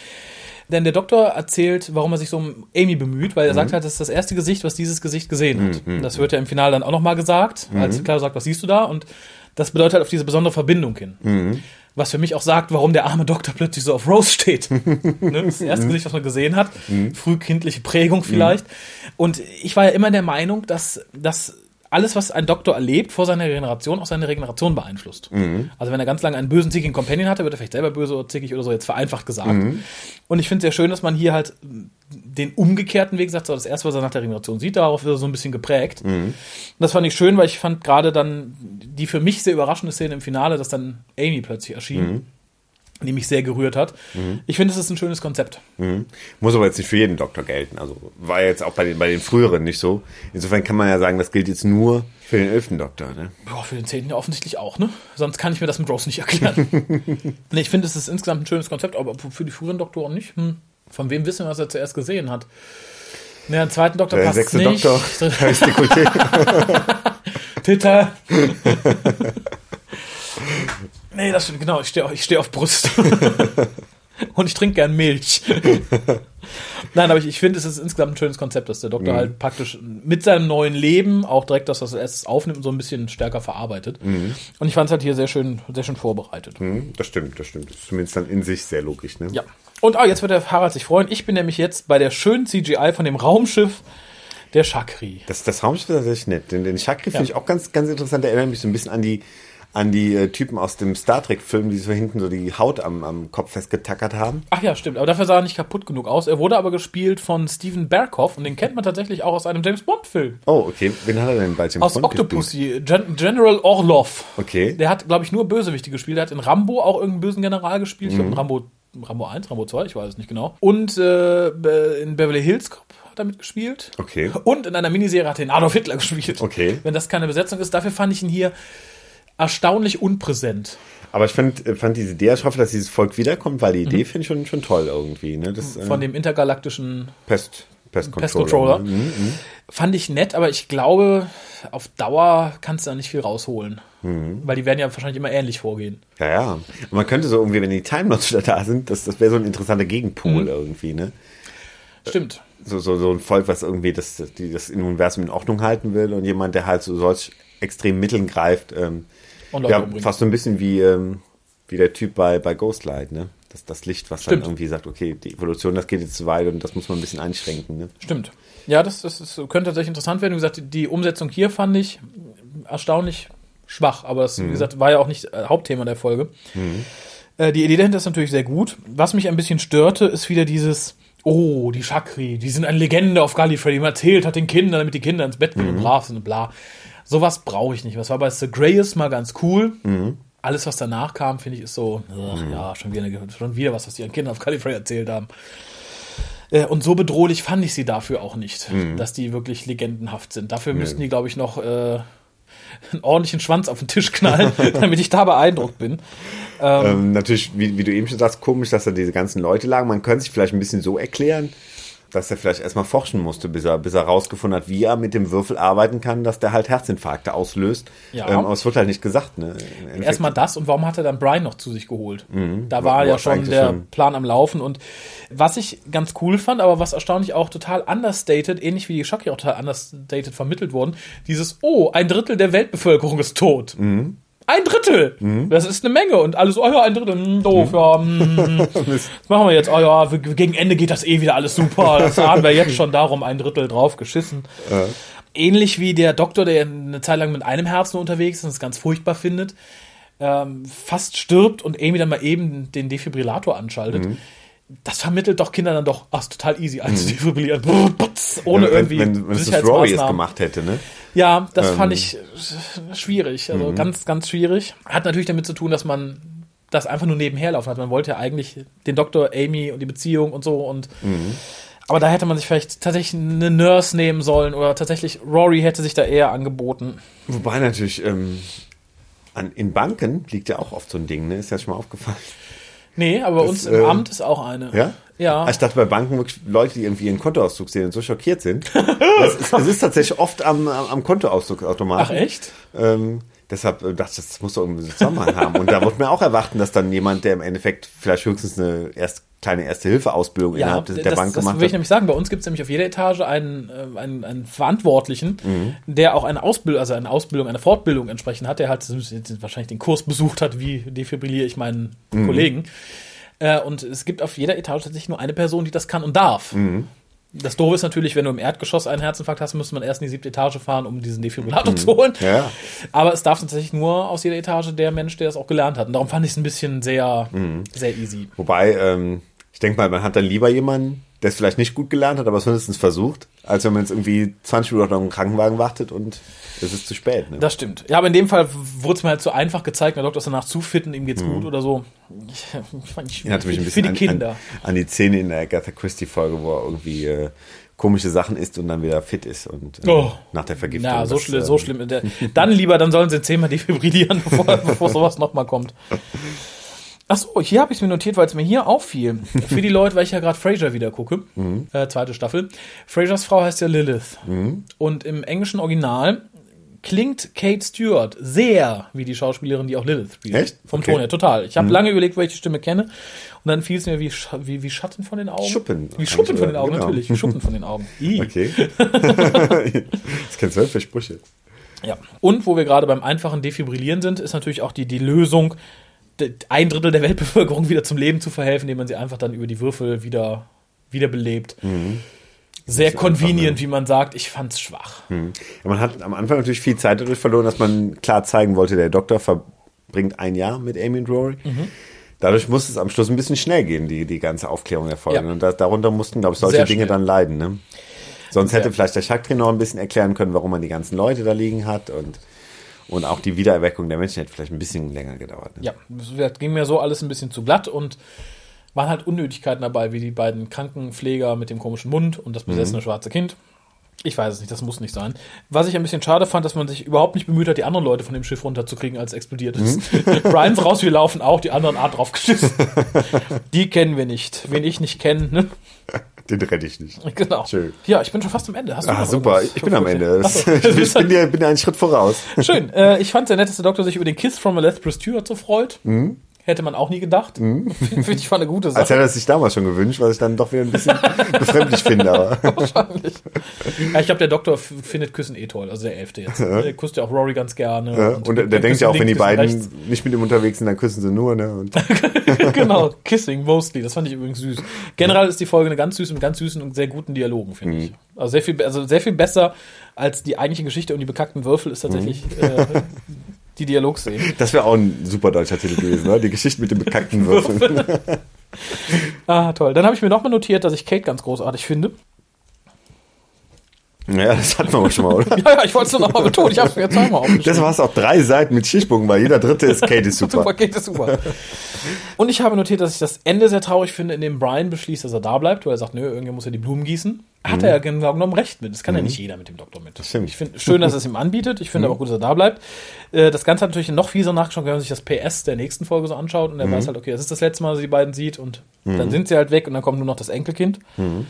Denn der Doktor erzählt, warum er sich so um Amy bemüht, weil er sagt halt, das ist das erste Gesicht, was dieses Gesicht gesehen hat. Das wird ja im Finale dann auch nochmal gesagt, als Clara sagt, was siehst du da? Und das bedeutet halt auf diese besondere Verbindung hin. Was für mich auch sagt, warum der arme Doktor plötzlich so auf Rose steht. ne? Das erste Gesicht, was man gesehen hat. Frühkindliche Prägung vielleicht. Und ich war ja immer der Meinung, dass, dass alles, was ein Doktor erlebt vor seiner Regeneration, auch seine Regeneration beeinflusst. Also wenn er ganz lange einen bösen Zickig Companion hatte, wird er vielleicht selber böse oder zickig oder so, jetzt vereinfacht gesagt. Und ich finde es sehr schön, dass man hier halt den umgekehrten Weg sagt, so das erste, was er nach der Regeneration sieht, darauf wird er so ein bisschen geprägt. Und das fand ich schön, weil ich fand gerade dann die für mich sehr überraschende Szene im Finale, dass dann Amy plötzlich erschien die mich sehr gerührt hat. Ich finde, es ist ein schönes Konzept. Muss aber jetzt nicht für jeden Doktor gelten. Also war jetzt auch bei den, bei den früheren nicht so. Insofern kann man ja sagen, das gilt jetzt nur für den elften Doktor. Ne? Boah, für den zehnten ja offensichtlich auch, ne? Sonst kann ich mir das mit Rose nicht erklären. nee, ich finde, es ist insgesamt ein schönes Konzept, aber für die früheren Doktoren nicht. Hm. Von wem wissen wir, was er zuerst gesehen hat? Ja, den zweiten Doktor Der passt sechste nicht. Doktor, Dekolleté. Titter. Nee, das stimmt, genau. Ich stehe steh auf Brust. Und ich trinke gern Milch. Nein, aber ich, ich finde, es ist insgesamt ein schönes Konzept, dass der Doktor halt praktisch mit seinem neuen Leben auch direkt das, was er erstes aufnimmt, so ein bisschen stärker verarbeitet. Und ich fand es halt hier sehr schön, sehr schön vorbereitet. Hm, das stimmt, das stimmt. Das ist zumindest dann in sich sehr logisch. Ne? Ja. Und ah, jetzt wird der Harald sich freuen. Ich bin nämlich jetzt bei der schönen CGI von dem Raumschiff der Chakri. Das, das Raumschiff ist tatsächlich nett. Den, den Chakri Ja. finde ich auch ganz, ganz interessant. Der erinnert mich so ein bisschen an die, an die äh, Typen aus dem Star Trek-Film, die so hinten so die Haut am, am Kopf festgetackert haben. Ach ja, stimmt. Aber dafür sah er nicht kaputt genug aus. Er wurde aber gespielt von Steven Berkoff und den kennt man tatsächlich auch aus einem James Bond-Film. Oh, okay. Wen hat er denn bei James Aus Bond gespielt? Octopussy, Gen General Orlov. Okay. Der hat, glaube ich, nur Bösewichte gespielt. Der hat in Rambo auch irgendeinen bösen General gespielt. Ich Mhm. glaube, in Rambo, Rambo 1, Rambo 2, ich weiß es nicht genau. Und äh, in Beverly Hills Cop hat er mitgespielt. Okay. Und in einer Miniserie hat er den Adolf Hitler gespielt. Okay. Wenn das keine Besetzung ist, dafür fand ich ihn hier erstaunlich unpräsent. Aber ich fand, äh, fand diese Idee, ich hoffe, dass dieses Volk wiederkommt, weil die Idee finde ich schon, schon toll irgendwie. Ne? Das, äh, Mhm. Von dem intergalaktischen Pest, Pest Controller. Pest-Controller. Ne? Mhm. Fand ich nett, aber ich glaube, auf Dauer kannst du da nicht viel rausholen. Mhm. Weil die werden ja wahrscheinlich immer ähnlich vorgehen. Ja, ja. Und man könnte so irgendwie, wenn die Time Lords wieder da sind, das, das wäre so ein interessanter Gegenpol Mhm. irgendwie, ne? Stimmt. So, so, so ein Volk, was irgendwie das, die, das Universum in Ordnung halten will und jemand, der halt so solch extrem Mitteln greift. Ähm, Und Leute ja, umbringt. fast so ein bisschen wie, ähm, wie der Typ bei, bei Ghostlight, ne? Das, das Licht, was Stimmt. dann irgendwie sagt, okay, die Evolution, das geht jetzt zu weit und das muss man ein bisschen einschränken, ne? Stimmt. Ja, das, das, das könnte tatsächlich interessant werden. Wie gesagt, die- Umsetzung hier fand ich erstaunlich schwach, aber das, Mhm. wie gesagt, war ja auch nicht äh, Hauptthema der Folge. Äh, die Idee dahinter ist natürlich sehr gut. Was mich ein bisschen störte, ist wieder dieses, oh, die Chakri, die sind eine Legende auf Gallifrey, die man erzählt hat den Kindern, damit die Kinder ins Bett gehen und brav sind und bla. Sowas brauche ich nicht. Was war bei The Greyes mal ganz cool. Alles, was danach kam, finde ich, ist so, ach, ja, schon wieder, schon wieder was, was die ihren Kindern auf Gallifrey erzählt haben. Äh, Und so bedrohlich fand ich sie dafür auch nicht, dass die wirklich legendenhaft sind. Dafür müssten die, glaube ich, noch äh, einen ordentlichen Schwanz auf den Tisch knallen, damit ich da beeindruckt bin. Ähm, natürlich, wie, wie du eben schon sagst, komisch, dass da diese ganzen Leute lagen. Man könnte sich vielleicht ein bisschen so erklären, dass er vielleicht erstmal forschen musste, bis er, bis er rausgefunden hat, wie er mit dem Würfel arbeiten kann, dass der halt Herzinfarkte auslöst. Ja. Ähm, aber es wird halt nicht gesagt. Ne? Erstmal das und warum hat er dann Brian noch zu sich geholt? Da war Wo- ja schon der schon- Plan am Laufen und was ich ganz cool fand, aber was erstaunlich auch total understated, ähnlich wie die Shaki auch total understated vermittelt wurden, dieses, oh, ein Drittel der Weltbevölkerung ist tot. Ein Drittel! Das ist eine Menge und alles, oh ja, ein Drittel, hm, doof, ja, hm, das machen wir jetzt, oh ja, gegen Ende geht das eh wieder alles super, das haben wir jetzt schon darum, ein Drittel drauf geschissen. Ähnlich wie der Doktor, der eine Zeit lang mit einem Herzen unterwegs ist und es ganz furchtbar findet, ähm, fast stirbt und Amy dann mal eben den Defibrillator anschaltet. Mhm. Das vermittelt doch Kindern dann doch, ach, ist total easy einzudefibrillieren. Brrr, putz, Ohne wenn, irgendwie wenn, wenn es das Rory Sicherheitsmaßnahmen. gemacht hätte, ne? Ja, das Ähm. fand ich äh, schwierig. Mhm. Also ganz, ganz schwierig. Hat natürlich damit zu tun, dass man das einfach nur nebenher laufen hat. Man wollte ja eigentlich den Doktor, Amy und die Beziehung und so und Mhm. aber da hätte man sich vielleicht tatsächlich eine Nurse nehmen sollen oder tatsächlich Rory hätte sich da eher angeboten. Wobei natürlich ähm, an, in Banken liegt ja auch oft so ein Ding, ne? Ist ja schon mal aufgefallen. Nee, aber bei uns im äh, Amt ist auch eine. Ja? Ja. Also Ich dachte bei Banken wirklich Leute, die irgendwie ihren Kontoauszug sehen und so schockiert sind. das, ist, das ist tatsächlich oft am, am, am Kontoauszugautomaten. Ach echt? Ähm, deshalb äh, dachte ich, das muss doch irgendwie einen Zusammenhang haben. Und da wird mir auch erwarten, dass dann jemand, der im Endeffekt vielleicht höchstens eine erst, kleine Erste-Hilfe-Ausbildung Ja, innerhalb der das, Bank das gemacht will ich hat. nämlich sagen. Bei uns gibt es nämlich auf jeder Etage einen, äh, einen, einen Verantwortlichen, Mhm. der auch eine Ausbildung, also eine Ausbildung, eine Fortbildung entsprechend hat. Der hat jetzt wahrscheinlich den Kurs besucht hat, wie defibrilliere ich meinen Mhm. Kollegen. Äh, und es gibt auf jeder Etage tatsächlich nur eine Person, die das kann und darf. Mhm. Das Doofe ist natürlich, wenn du im Erdgeschoss einen Herzinfarkt hast, müsste man erst in die siebte Etage fahren, um diesen Defibrillator zu holen. Mhm. Ja. Aber es darf tatsächlich nur aus jeder Etage der Mensch, der das auch gelernt hat. Und darum fand ich es ein bisschen sehr, Mhm. sehr easy. Wobei, ähm, ich denke mal, man hat dann lieber jemanden, der es vielleicht nicht gut gelernt hat, aber es mindestens versucht, als wenn man jetzt irgendwie 20 Minuten auf einen Krankenwagen wartet und es ist zu spät. Ne? Das stimmt. Ja, aber in dem Fall wurde es mir halt zu einfach gezeigt, der Doktor ist danach zu fit und ihm geht's gut oder so. Ich, ich fand ich Erinnert mich ein für bisschen die an, Kinder. An, an die Szene in der Agatha Christie-Folge, wo er irgendwie äh, komische Sachen isst und dann wieder fit ist und äh, Oh. nach der Vergiftung. Ja, so das, schlimm, äh, so schlimm. Der- Dann lieber, dann sollen sie zehnmal defibrillieren, bevor, bevor sowas nochmal kommt. Ach so, hier habe ich es mir notiert, weil es mir hier auffiel. Für die Leute, weil ich ja gerade Frasier wieder gucke, Mhm. äh, zweite Staffel. Frasers Frau heißt ja Lilith. Und im englischen Original klingt Kate Stewart sehr wie die Schauspielerin, die auch Lilith spielt. Echt? Vom Okay. Mhm. Ton her, total. Ich habe lange überlegt, welche Stimme kenne. Und dann fiel es mir wie, Sch wie, wie Schatten von den Augen. Schuppen. Wie Schuppen von den Augen, Genau. natürlich. Wie Schuppen von den Augen. Ih. Okay. das kennst du für Sprüche. Ja. Und wo wir gerade beim einfachen Defibrillieren sind, ist natürlich auch die, die Lösung, ein Drittel der Weltbevölkerung wieder zum Leben zu verhelfen, indem man sie einfach dann über die Würfel wieder, wiederbelebt. Sehr ist convenient, einfach, ne? wie man sagt. Ich fand's schwach. Ja, man hat am Anfang natürlich viel Zeit dadurch verloren, dass man klar zeigen wollte, der Doktor verbringt ein Jahr mit Amy und Rory. Mhm. Dadurch musste es am Schluss ein bisschen schnell gehen, die, die ganze Aufklärung erfolgen. Ja. Und da, darunter mussten, glaube ich, solche Sehr Dinge schnell. dann leiden. Ne? Sonst Sehr. hätte vielleicht der Schaktrin noch ein bisschen erklären können, warum man die ganzen Leute da liegen hat. Und, und auch die Wiedererweckung der Menschen hätte vielleicht ein bisschen länger gedauert. Ne? Ja, es ging mir so alles ein bisschen zu glatt und waren halt Unnötigkeiten dabei, wie die beiden Krankenpfleger mit dem komischen Mund und das besessene schwarze Kind. Ich weiß es nicht, das muss nicht sein. Was ich ein bisschen schade fand, dass man sich überhaupt nicht bemüht hat, die anderen Leute von dem Schiff runterzukriegen, als es explodiert ist. Brian's raus, wir laufen auch, die anderen Art draufgeschissen. die kennen wir nicht. Wen ich nicht kenne, ne? Den rette ich nicht. Genau. Schön. Ja, ich bin schon fast am Ende. Hast du Ah, super. Ich bin am Ende. So. ich bin dir, bin dir einen Schritt voraus. Schön. Äh, ich fand sehr nett, dass der Doktor sich über den Kiss from a Lethbridge Stewart so freut. Hätte man auch nie gedacht. Finde ich war eine gute Sache. Als hätte er es sich damals schon gewünscht, was ich dann doch wieder ein bisschen befremdlich finde. Aber Wahrscheinlich. Ja, ich glaube, der Doktor findet Küssen eh toll, also der Elfte jetzt. Der küsst ja auch Rory ganz gerne. Ja, und, der, der denkt ja auch, wenn die beiden rechts. nicht mit ihm unterwegs sind, dann küssen sie nur, ne? Und genau, Kissing, mostly. Das fand ich übrigens süß. Generell ist die Folge eine ganz süße mit ganz süßen und sehr guten Dialogen, finde Mhm. ich. Also sehr, viel, also sehr viel besser als die eigentliche Geschichte und die bekackten Würfel ist tatsächlich Mhm. äh, die Dialogszene. das wäre auch ein super deutscher Titel gewesen, ne? Die Geschichte mit den bekackten Würfeln. Ah, toll. Dann habe ich mir nochmal notiert, dass ich Kate ganz großartig finde. Ja, das hatten wir aber schon mal, oder? Ja, ja, ich wollte es nur nochmal betonen. Ich habe es mir jetzt zweimal aufgeschrieben. Das war es auch drei Seiten mit Stichpunkten, weil jeder dritte ist Kate ist Super, super. geht es super. Und ich habe notiert, dass ich das Ende sehr traurig finde, in dem Brian beschließt, dass er da bleibt, weil er sagt, nö, irgendjemand muss ja die Blumen gießen. Hat er ja genau genommen recht mit. Das kann ja nicht jeder mit dem Doktor mit. Mhm. stimmt. Mhm. Ich finde schön, dass er es ihm anbietet. Ich finde aber gut, dass er da bleibt. Äh, Das Ganze hat natürlich noch fieser nachgeschaut, wenn man sich das PS der nächsten Folge so anschaut und er Mhm. weiß halt, okay, das ist das letzte Mal, dass er die beiden sieht und dann sind sie halt weg und dann kommt nur noch das Enkelkind. Mhm.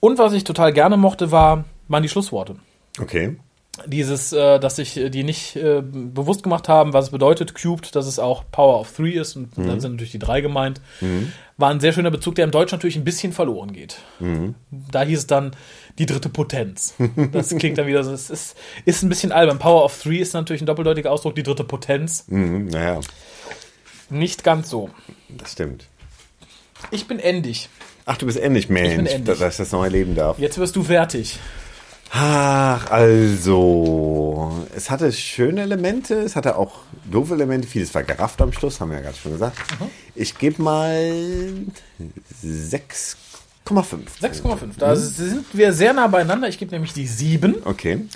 Und was ich total gerne mochte, war, waren die Schlussworte Okay. dieses, äh, dass sich äh, die nicht äh, bewusst gemacht haben, was es bedeutet, Cubed, dass es auch Power of Three ist und dann sind natürlich die drei gemeint, war ein sehr schöner Bezug, der im Deutschen natürlich ein bisschen verloren geht. Da hieß es dann die dritte Potenz. Das klingt dann wieder so, es ist, ist ein bisschen albern. Power of Three ist natürlich ein doppeldeutiger Ausdruck, die dritte Potenz. Mhm, naja, Nicht ganz so. das stimmt. Ich bin endig. Ach, du bist endlich Mensch, dass ich das noch erleben darf. Jetzt wirst du fertig. Ach, also, es hatte schöne Elemente, es hatte auch doofe Elemente, vieles war gerafft am Schluss, haben wir ja gerade schon gesagt. Ich gebe mal 6,5. 6,5. Da sind wir sehr nah beieinander. Ich gebe nämlich die 7. Okay.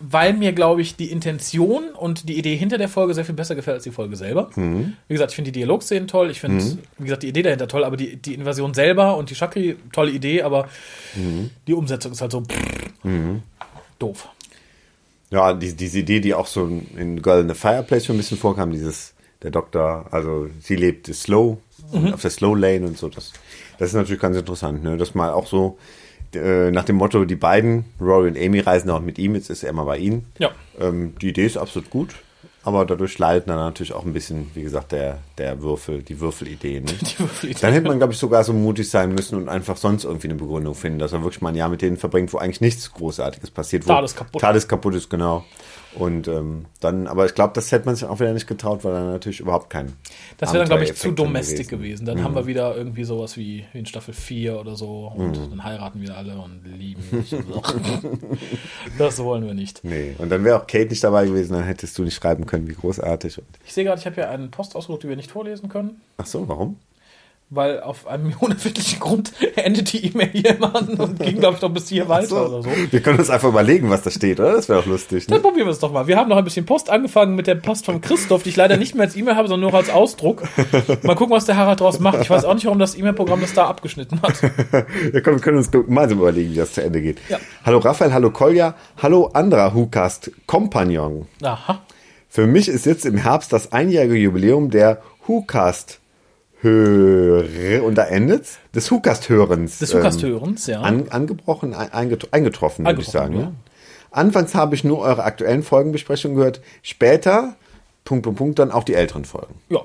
Weil mir, glaube ich, die Intention und die Idee hinter der Folge sehr viel besser gefällt als die Folge selber. Wie gesagt, ich finde die Dialogszenen toll, ich finde, wie gesagt, die Idee dahinter toll, aber die, die Invasion selber und die Chakri, tolle Idee, aber die Umsetzung ist halt so doof. Ja, die, diese Idee, die auch so in Girl in the Fireplace schon ein bisschen vorkam, dieses, der Doktor, also sie lebt slow, auf der Slow Lane und so, das, das ist natürlich ganz interessant, ne? dass mal auch so äh, nach dem Motto, die beiden, Rory und Amy, reisen auch mit ihm, jetzt ist er immer bei ihnen. Ja. Ähm, die Idee ist absolut gut, aber dadurch leidet dann natürlich auch ein bisschen, wie gesagt, der, der Würfel, die Würfelidee. Ne? Die Würfelidee. Dann hätte man, glaube ich, sogar so mutig sein müssen und einfach sonst irgendwie eine Begründung finden, dass er wirklich mal ein Jahr mit denen verbringt, wo eigentlich nichts Großartiges passiert. Wo TARDIS kaputt. TARDIS kaputt ist, genau. Und ähm, dann, aber ich glaube, das hätte man sich auch wieder nicht getraut, weil dann natürlich überhaupt kein. Das wäre dann, glaube ich, zu domestic gewesen. gewesen. Dann haben wir wieder irgendwie sowas wie, in Staffel 4 oder so und dann heiraten wir alle und lieben so. das wollen wir nicht. Nee, und dann wäre auch Kate nicht dabei gewesen, dann hättest du nicht schreiben können, wie großartig. Ich sehe gerade, ich habe hier einen Post ausgedruckt, die wir nicht vorlesen können. ach so, warum? Weil auf einem unerfindlichen Grund endet die E-Mail hier immer an und ging, glaube ich, noch bis hier weiter oder so. Wir können uns einfach überlegen, was da steht, oder? Das wäre auch lustig. Dann Ne? probieren wir es doch mal. Wir haben noch ein bisschen Post angefangen mit der Post von Christoph, die ich leider nicht mehr als E-Mail habe, sondern nur als Ausdruck. Mal gucken, was der Harald draus macht. Ich weiß auch nicht, warum das E-Mail-Programm das da abgeschnitten hat. Ja, komm, wir können uns gemeinsam überlegen, wie das zu Ende geht. Ja. Hallo Raphael, hallo Kolja, hallo anderer WhoCast Kompagnon. Aha. Für mich ist jetzt im Herbst das einjährige Jubiläum der WhoCast Höre und da endet's des WhoCast Hörens. Des WhoCast-Hörens, ja. An, angebrochen, ein- einget, eingetroffen, würde ich Eingetroffen, sagen. ja. Ne? Anfangs habe ich nur eure aktuellen Folgenbesprechungen gehört, später Punkt, Punkt, Punkt, dann auch die älteren Folgen. Ja.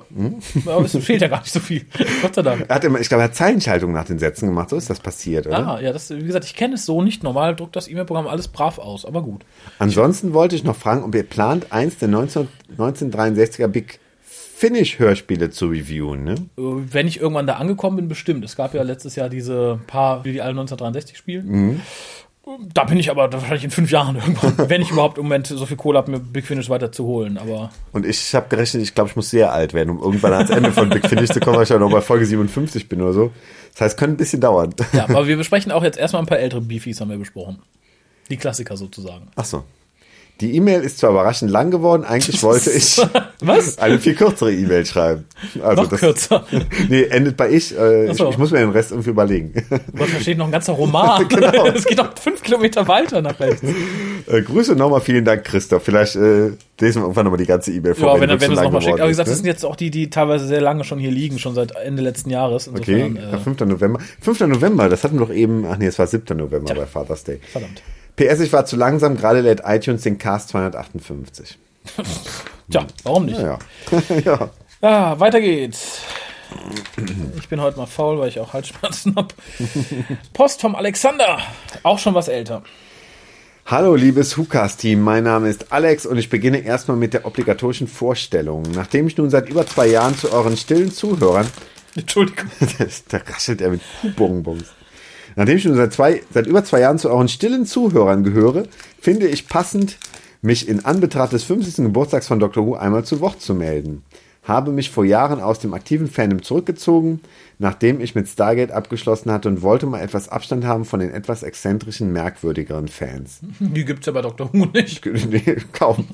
Aber es fehlt ja gar nicht so viel. Gott sei Dank. Er hat immer, ich glaube, er hat Zeilenschaltung nach den Sätzen gemacht, so ist das passiert, oder? Ah, ja, das, wie gesagt, ich kenne es so nicht. Normal druckt das E-Mail-Programm alles brav aus, aber gut. Ansonsten wollte ich noch fragen, ob ihr plant, eins der 19, 1963er Big Finish Hörspiele zu reviewen, ne? Äh, Wenn ich irgendwann da angekommen bin, bestimmt. Es gab ja letztes Jahr diese paar, die alle 1963 spielen. Mhm. Da bin ich aber wahrscheinlich in fünf Jahren irgendwann, wenn ich überhaupt im Moment so viel Kohle habe, mir Big Finish weiter zu holen. Aber Und ich habe gerechnet, ich glaube, ich muss sehr alt werden, um irgendwann ans Ende von Big Finish zu kommen, weil ich ja noch bei Folge 57 bin oder so. Das heißt, könnte ein bisschen dauern. ja, aber wir besprechen auch jetzt erstmal ein paar ältere Beefies, haben wir besprochen. Die Klassiker sozusagen. Ach so. Die E-Mail ist zwar überraschend lang geworden, eigentlich wollte ich Was? eine viel kürzere E-Mail schreiben. Also Noch kürzer. Nee, endet bei ich. Äh, ich. Ich muss mir den Rest irgendwie überlegen. Gott, da steht noch ein ganzer Roman. Genau. Es geht noch fünf Kilometer weiter nach rechts. äh, Grüße nochmal, vielen Dank, Christoph. Vielleicht äh, lesen wir irgendwann nochmal die ganze E-Mail vor. Ja, wenn, wenn du es nochmal geworden Aber wie gesagt, das sind jetzt auch die, die teilweise sehr lange schon hier liegen, schon seit Ende letzten Jahres. Okay, Insofern, ja, äh, 5. November. 5. November, das hatten wir doch eben, ach nee, es war 7. November bei Father's Day. verdammt. PS, ich war zu langsam, gerade lädt iTunes den Cast 258. Tja, warum nicht? Ja, ja. Ah, weiter geht's. Ich bin heute mal faul, weil ich auch Halsschmerzen habe. Post vom Alexander. Auch schon was älter. Hallo, liebes Hukas-Team. Mein Name ist Alex und ich beginne erstmal mit der obligatorischen Vorstellung. Nachdem ich nun seit über zwei Jahren zu euren stillen Zuhörern Entschuldigung. da raschelt er mit Bonbons. Nachdem ich nun seit, zwei, seit über zwei Jahren zu euren stillen Zuhörern gehöre, finde ich passend, mich in Anbetracht des 50. Geburtstags von Dr. Who einmal zu Wort zu melden. Habe mich vor Jahren aus dem aktiven Fandom zurückgezogen, nachdem ich mit Stargate abgeschlossen hatte und wollte mal etwas Abstand haben von den etwas exzentrischen, merkwürdigeren Fans. Die gibt's ja bei Dr. Who nicht. Nee, kaum.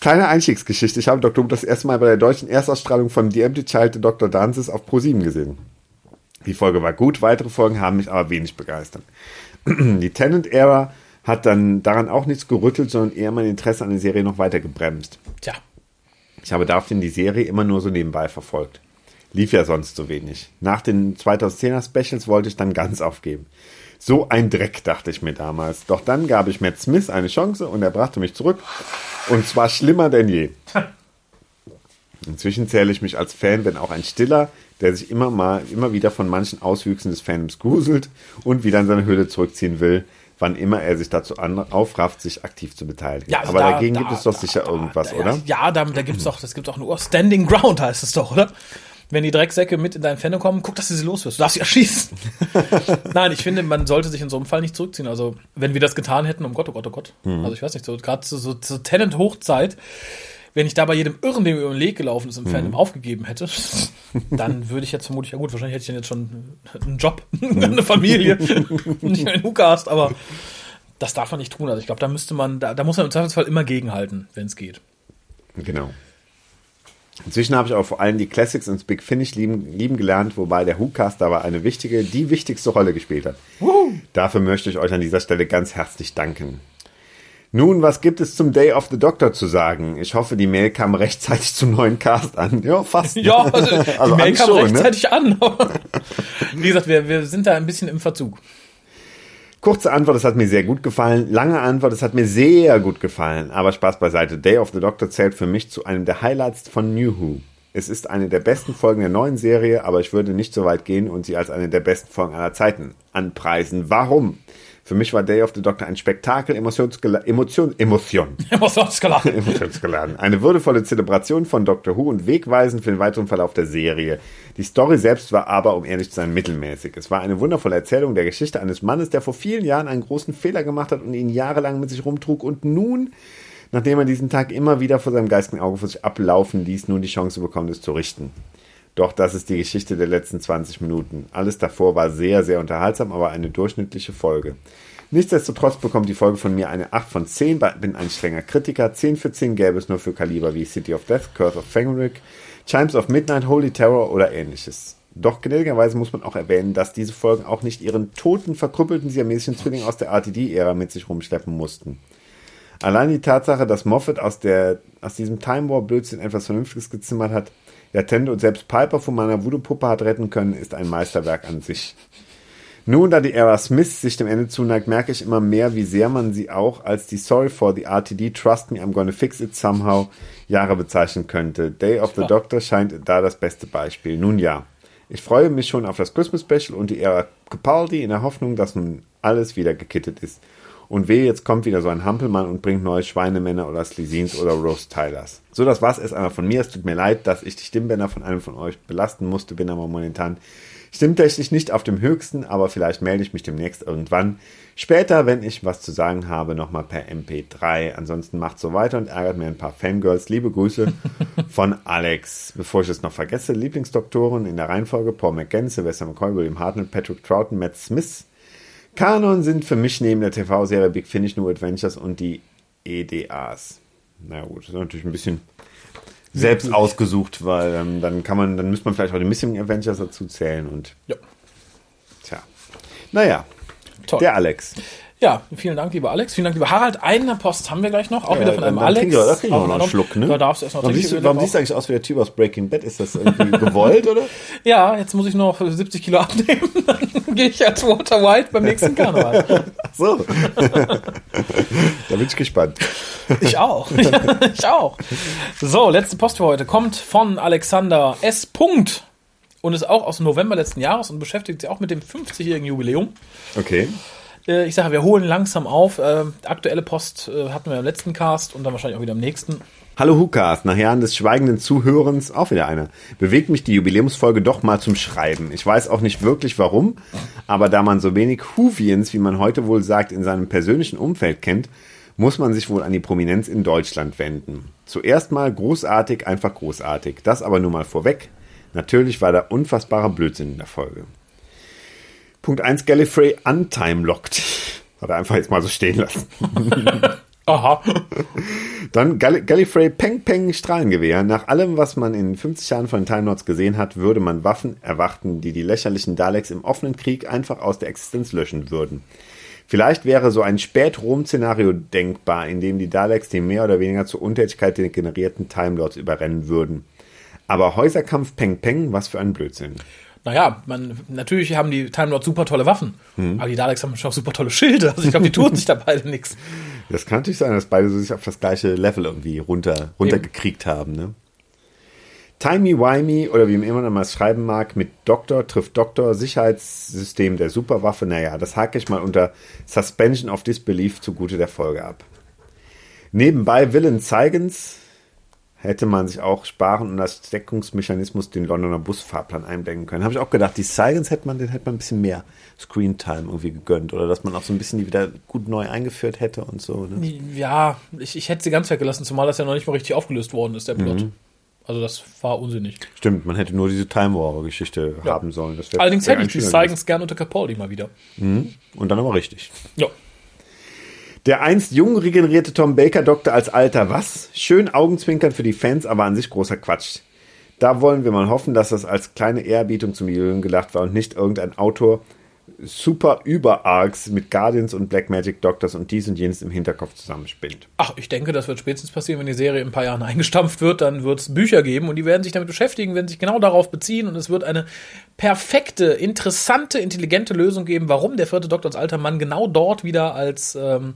Kleine Einstiegsgeschichte. Ich habe Dr. Who das erste Mal bei der deutschen Erstausstrahlung von The Empty Child Dr. Dances auf Pro7 gesehen. Die Folge war gut, weitere Folgen haben mich aber wenig begeistert. Die Tenant-Ära hat dann daran auch nichts gerüttelt, sondern eher mein Interesse an der Serie noch weiter gebremst. Tja. Ich habe daraufhin die Serie immer nur so nebenbei verfolgt. Lief ja sonst so wenig. Nach den 2010er Specials wollte ich dann ganz aufgeben. So ein Dreck, dachte ich mir damals. Doch dann gab ich Matt Smith eine Chance und er brachte mich zurück. Und zwar schlimmer denn je. Inzwischen zähle ich mich als Fan, wenn auch ein Stiller, der sich immer mal, immer wieder von manchen Auswüchsen des Fandoms gruselt und wieder in seine Höhle zurückziehen will, wann immer er sich dazu an, aufrafft, sich aktiv zu beteiligen. Ja, also Aber da- dagegen da- gibt es doch da- sicher irgendwas, oder? Ja, da, da gibt's doch, das gibt doch nur Standing Ground, heißt es doch, oder? Wenn die Drecksäcke mit in dein Fandom kommen, guck, dass du sie loswirst. Du darfst sie erschießen. Nein, ich finde, man sollte sich in so einem Fall nicht zurückziehen. Also, wenn wir das getan hätten, um Gott, oh Gott, oh Gott. Mhm. Also, ich weiß nicht, so, gerade zu, so, zur Tenant-Hochzeit, wenn ich da bei jedem Irren, dem über den Weg gelaufen ist, im Mhm. Fandom aufgegeben hätte, dann würde ich jetzt vermutlich, ja gut, wahrscheinlich hätte ich dann jetzt schon einen Job, eine Familie, nicht einen Hookast, aber das darf man nicht tun. Also ich glaube, da müsste man, da, da muss man im Zweifelsfall immer gegenhalten, wenn es geht. Genau. Inzwischen habe ich auch vor allem die Classics und das Big Finish lieben, lieben gelernt, wobei der WhoCast dabei eine wichtige, die wichtigste Rolle gespielt hat. Dafür möchte ich euch an dieser Stelle ganz herzlich danken. Nun, was gibt es zum Day of the Doctor zu sagen? Ich hoffe, die Mail kam rechtzeitig zum neuen Cast an. Ja, fast. Ja, also, Also die Mail eigentlich kam schon, ne? rechtzeitig an. aber Wie gesagt, wir, wir sind da ein bisschen im Verzug. Kurze Antwort, es hat mir sehr gut gefallen. Lange Antwort, es hat mir sehr gut gefallen. Aber Spaß beiseite. Day of the Doctor zählt für mich zu einem der Highlights von New Who. Es ist eine der besten Folgen der neuen Serie, aber ich würde nicht so weit gehen und sie als eine der besten Folgen aller Zeiten anpreisen. Warum? Für mich war Day of the Doctor ein Spektakel, emotionsgela Emotion, Emotion. Emotionsgeladen. Emotionsgeladen. Eine würdevolle Zelebration von Doctor Who und wegweisend für den weiteren Verlauf der Serie. Die Story selbst war aber, um ehrlich zu sein, mittelmäßig. Es war eine wundervolle Erzählung der Geschichte eines Mannes, der vor vielen Jahren einen großen Fehler gemacht hat und ihn jahrelang mit sich rumtrug und nun, nachdem er diesen Tag immer wieder vor seinem geistigen Auge vor sich ablaufen ließ, nun die Chance bekommt, es zu richten. Doch das ist die Geschichte der letzten 20 Minuten. Alles davor war sehr, sehr unterhaltsam, aber eine durchschnittliche Folge. Nichtsdestotrotz bekommt die Folge von mir eine 8 von 10, bin ein strenger Kritiker. 10 für 10 gäbe es nur für Kaliber wie City of Death, Curse of Fenric, Chimes of Midnight, Holy Terror oder ähnliches. Doch gnädigerweise muss man auch erwähnen, dass diese Folgen auch nicht ihren toten, verkrüppelten siamesischen Zwilling aus der RTD-Ära mit sich rumschleppen mussten. Allein die Tatsache, dass Moffat aus, der, aus diesem Time War-Blödsinn etwas Vernünftiges gezimmert hat, ja Tende und selbst Piper von meiner Voodoo-Puppe hat retten können, ist ein Meisterwerk an sich. Nun, da die Ära Smith sich dem Ende zuneigt, merke ich immer mehr, wie sehr man sie auch als die Sorry for the RTD, Trust Me, I'm gonna fix it somehow Jahre bezeichnen könnte. Day of the Doctor scheint da das beste Beispiel. Nun ja, ich freue mich schon auf das Christmas Special und die Ära Capaldi in der Hoffnung, dass nun alles wieder gekittet ist. Und weh, jetzt kommt wieder so ein Hampelmann und bringt neue Schweinemänner oder Slesins oder Rose Tylers. So, das war's erst einmal von mir. Es tut mir leid, dass ich die Stimmbänder von einem von euch belasten musste, bin aber momentan stimmtechnisch nicht auf dem höchsten, aber vielleicht melde ich mich demnächst irgendwann. Später, wenn ich was zu sagen habe, nochmal per MP3. Ansonsten macht so weiter und ärgert mir ein paar Fangirls. Liebe Grüße von Alex. Bevor ich es noch vergesse, Lieblingsdoktoren in der Reihenfolge Paul McGann, Sylvester McCoy, William Hartnell, Patrick Troughton, Matt Smith, Kanon sind für mich neben der TV-Serie Big Finish New Adventures und die EDAs. Na gut, das ist natürlich ein bisschen selbst ausgesucht, weil ähm, dann kann man, dann müsste man vielleicht auch die Missing Adventures dazu zählen und. Ja. Tja. Naja. Toll. Der Alex. Ja, vielen Dank, lieber Alex. Vielen Dank, lieber Harald. Eine Post haben wir gleich noch, auch Ja, wieder von einem dann Alex. kriegen wir- da kriegen wir noch einen Schluck, ne? Da darfst du erst noch Warum, siehst du, warum siehst du eigentlich aus wie der Typ aus Breaking Bad? Ist das irgendwie gewollt, oder? Ja, jetzt muss ich noch 70 Kilo abnehmen. Dann gehe ich als Walter White beim nächsten Karneval. So. da bin ich gespannt. Ich auch. ich auch. So, letzte Post für heute kommt von Alexander S. Punkt und ist auch aus dem November letzten Jahres und beschäftigt sich auch mit dem 50-jährigen Jubiläum. Okay. Äh, Ich sage, wir holen langsam auf. Äh, Aktuelle Post äh, hatten wir im letzten Cast und dann wahrscheinlich auch wieder im nächsten. Hallo Hukas, nach Jahren des schweigenden Zuhörens, auch wieder einer, bewegt mich die Jubiläumsfolge doch mal zum Schreiben. Ich weiß auch nicht wirklich warum, aber da man so wenig Huvians, wie man heute wohl sagt, in seinem persönlichen Umfeld kennt, muss man sich wohl an die Prominenz in Deutschland wenden. Zuerst mal großartig, einfach großartig. Das aber nur mal vorweg. Natürlich war da unfassbarer Blödsinn in der Folge. Punkt 1, Gallifrey untimelocked. Hat er einfach jetzt mal so stehen lassen. Aha. Dann Gall Gallifrey Peng Peng Strahlengewehr. Nach allem, was man in 50 Jahren von den Time Lords gesehen hat, würde man Waffen erwarten, die die lächerlichen Daleks im offenen Krieg einfach aus der Existenz löschen würden. Vielleicht wäre so ein Spät-Rom-Szenario denkbar, in dem die Daleks die mehr oder weniger zur Untätigkeit der generierten Time Lords überrennen würden. Aber Häuserkampf Peng Peng, was für ein Blödsinn. Naja, man, natürlich haben die Time Lords super tolle Waffen. Hm. Aber die Daleks haben schon auch super tolle Schilde. Also ich glaube, die tun sich da beide nichts. Das kann natürlich sein, dass beide sich auf das gleiche Level irgendwie runter, runtergekriegt haben, ne? Timey-Wimey oder wie man immer noch mal schreiben mag, mit Doktor trifft Doktor, Sicherheitssystem der Superwaffe, naja, das hake ich mal unter Suspension of Disbelief zugute der Folge ab. Nebenbei Willen zeigens hätte man sich auch sparen und als Deckungsmechanismus den Londoner Busfahrplan eindenken können. Habe ich auch gedacht, die Zeigens hätte man, den hätte man ein bisschen mehr Screentime irgendwie gegönnt oder dass man auch so ein bisschen die wieder gut neu eingeführt hätte und so. Ne? Ja, ich, ich hätte sie ganz weggelassen, zumal das ja noch nicht mal richtig aufgelöst worden ist, der Plot. Mhm. Also das war unsinnig. Stimmt, man hätte nur diese Time War-Geschichte haben sollen. Allerdings hätte ich die Zeigens gern unter Capaldi mal wieder. gewesen. Und dann aber richtig. Ja. Der einst jung regenerierte Tom Baker Doktor als alter was? Schön Augenzwinkern für die Fans, aber an sich großer Quatsch. Da wollen wir mal hoffen, dass das als kleine Ehrerbietung zum Jubiläum gelacht war und nicht irgendein Autor super Über-Arcs mit Guardians und Black Magic Doctors und dies und jenes im Hinterkopf zusammenspinnt. Ach, ich denke, das wird spätestens passieren, wenn die Serie in ein paar Jahren eingestampft wird. Dann wird es Bücher geben und die werden sich damit beschäftigen, werden sich genau darauf beziehen und es wird eine perfekte, interessante, intelligente Lösung geben, warum der vierte Doktor als alter Mann genau dort wieder als ähm,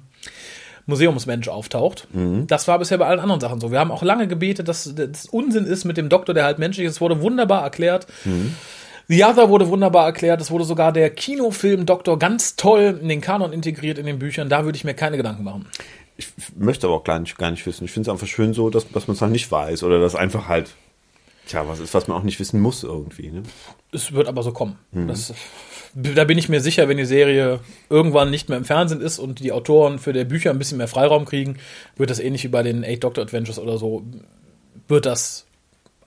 Museumsmensch auftaucht. Das war bisher bei allen anderen Sachen so. Wir haben auch lange gebetet, dass das Unsinn ist mit dem Doktor, der halt menschlich ist. Es wurde wunderbar erklärt. The Other wurde wunderbar erklärt. Es wurde sogar der Kinofilm Doktor ganz toll in den Kanon integriert in den Büchern. Da würde ich mir keine Gedanken machen. Ich möchte aber auch gar nicht, gar nicht wissen. Ich finde es einfach schön so, dass, dass man es halt nicht weiß oder dass einfach halt, tja, was ist, was man auch nicht wissen muss irgendwie. Ne? Es wird aber so kommen. Das, da bin ich mir sicher, wenn die Serie irgendwann nicht mehr im Fernsehen ist und die Autoren für die Bücher ein bisschen mehr Freiraum kriegen, wird das ähnlich wie bei den Eight Doctor Adventures oder so, wird das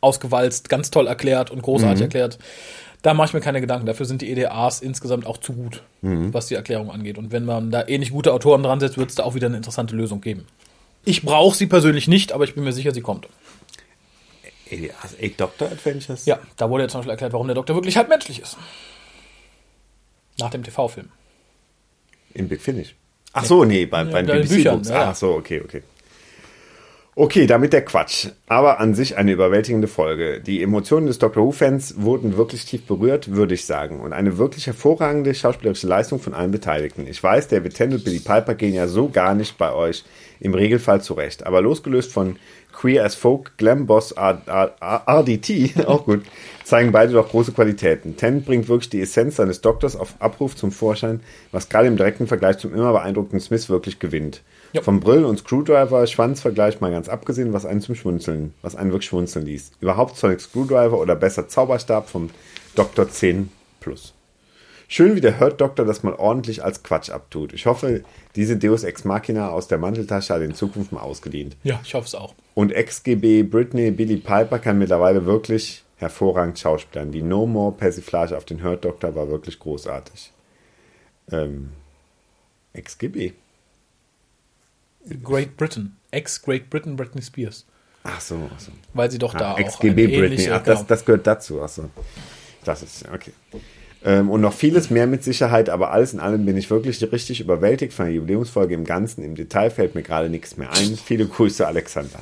ausgewalzt, ganz toll erklärt und großartig erklärt. Da mache ich mir keine Gedanken. Dafür sind die EDAs insgesamt auch zu gut, was die Erklärung angeht. Und wenn man da ähnlich gute Autoren dran setzt, wird es da auch wieder eine interessante Lösung geben. Ich brauche sie persönlich nicht, aber ich bin mir sicher, sie kommt. Also, ey Doctor Adventures? Ja, da wurde jetzt zum Beispiel erklärt, warum der Doktor wirklich halb menschlich ist. Nach dem TV-Film. Im Big Finish. Ach so, nee, bei, den bei den BBC Büchern, Books. ja, ja. Ach so, okay, okay. Okay, damit der Quatsch. Aber an sich eine überwältigende Folge. Die Emotionen des Doctor Who-Fans wurden wirklich tief berührt, würde ich sagen. Und eine wirklich hervorragende schauspielerische Leistung von allen Beteiligten. Ich weiß, David Tennant und Billy Piper gehen ja so gar nicht bei euch im Regelfall zurecht. Aber losgelöst von Queer as Folk, Glam Boss, RDT, auch gut, zeigen beide doch große Qualitäten. Tennant bringt wirklich die Essenz seines Doktors auf Abruf zum Vorschein, was gerade im direkten Vergleich zum immer beeindruckenden Smith wirklich gewinnt. Ja. Vom Brill- und Screwdriver-Schwanzvergleich mal ganz abgesehen, was einen zum Schmunzeln, was einen wirklich schmunzeln ließ. Überhaupt Sonic Screwdriver oder besser Zauberstab vom Dr. 10 Plus. Schön, wie der Hurt Doktor das mal ordentlich als Quatsch abtut. Ich hoffe, diese Deus Ex Machina aus der Manteltasche hat in Zukunft mal ausgedient. Ja, ich hoffe es auch. Und XGB Britney Billy Piper kann mittlerweile wirklich hervorragend schauspielern. Die No More Persiflage auf den Hurt Doktor war wirklich großartig. Ähm, XGB. Great Britain. Ex-Great Britain Britney Spears. Ach so, ach so. Weil sie doch da Ah, auch XGB eine Britney. Ach, das, das gehört dazu. Ach so. Das ist, okay. Ähm, und noch vieles mehr mit Sicherheit, aber alles in allem bin ich wirklich richtig überwältigt von der Jubiläumsfolge im Ganzen. Im Detail fällt mir gerade nichts mehr ein. Viele Grüße, Alexander.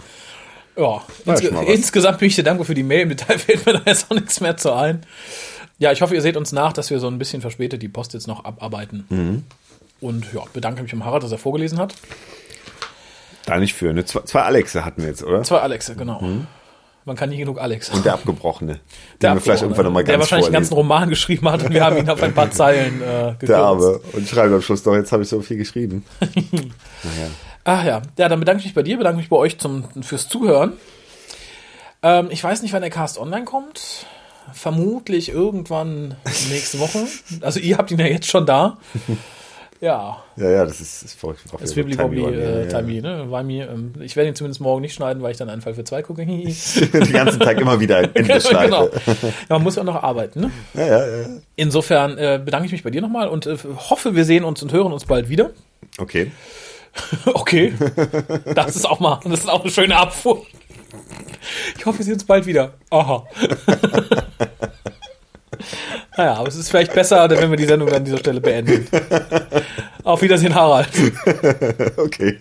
Ja, insge insgesamt bin ich dir dankbar für die Mail. Im Detail fällt mir da jetzt auch nichts mehr zu ein. Ja, ich hoffe, ihr seht uns nach, dass wir so ein bisschen verspätet die Post jetzt noch abarbeiten. Mhm. Und ja, bedanke mich beim Harald, dass er vorgelesen hat. Da nicht für. Ne? Zwei, zwei Alexe hatten wir jetzt, oder? Zwei Alexe, genau. Man kann nie genug Alex. Mhm. Und der Abgebrochene. Den Der wir vielleicht irgendwann nochmal Der ganz wahrscheinlich einen ganzen vorlesen. Roman geschrieben hat und wir haben ihn auf ein paar Zeilen äh, gekürzt. Der Arme. Und schreibt am Schluss doch, jetzt habe ich so viel geschrieben. Ach ja, ja, dann bedanke ich mich bei dir, bedanke mich bei euch zum, fürs Zuhören. Ähm, ich weiß nicht, wann der Cast online kommt. Vermutlich irgendwann nächste Woche. Also ihr habt ihn ja jetzt schon da. Ja, Ja, ja, das ist, ist verrückt. das ist Wibbly Wobbly äh, ja, ja. Ne? Weimi, ähm, ich werde ihn zumindest morgen nicht schneiden, weil ich dann einen Fall für zwei gucke. Den ganzen Tag immer wieder Endlosschleife. genau. Ja, man muss ja auch noch arbeiten, ne? Ja, ja, ja. Insofern äh, bedanke ich mich bei dir nochmal und äh, hoffe, wir sehen uns und hören uns bald wieder. Okay. Okay. Das ist auch mal, das ist auch eine schöne Abfuhr. Ich hoffe, wir sehen uns bald wieder. Aha. Naja, aber es ist vielleicht besser, wenn wir die Sendung an dieser Stelle beenden. Auf Wiedersehen, Harald. Okay.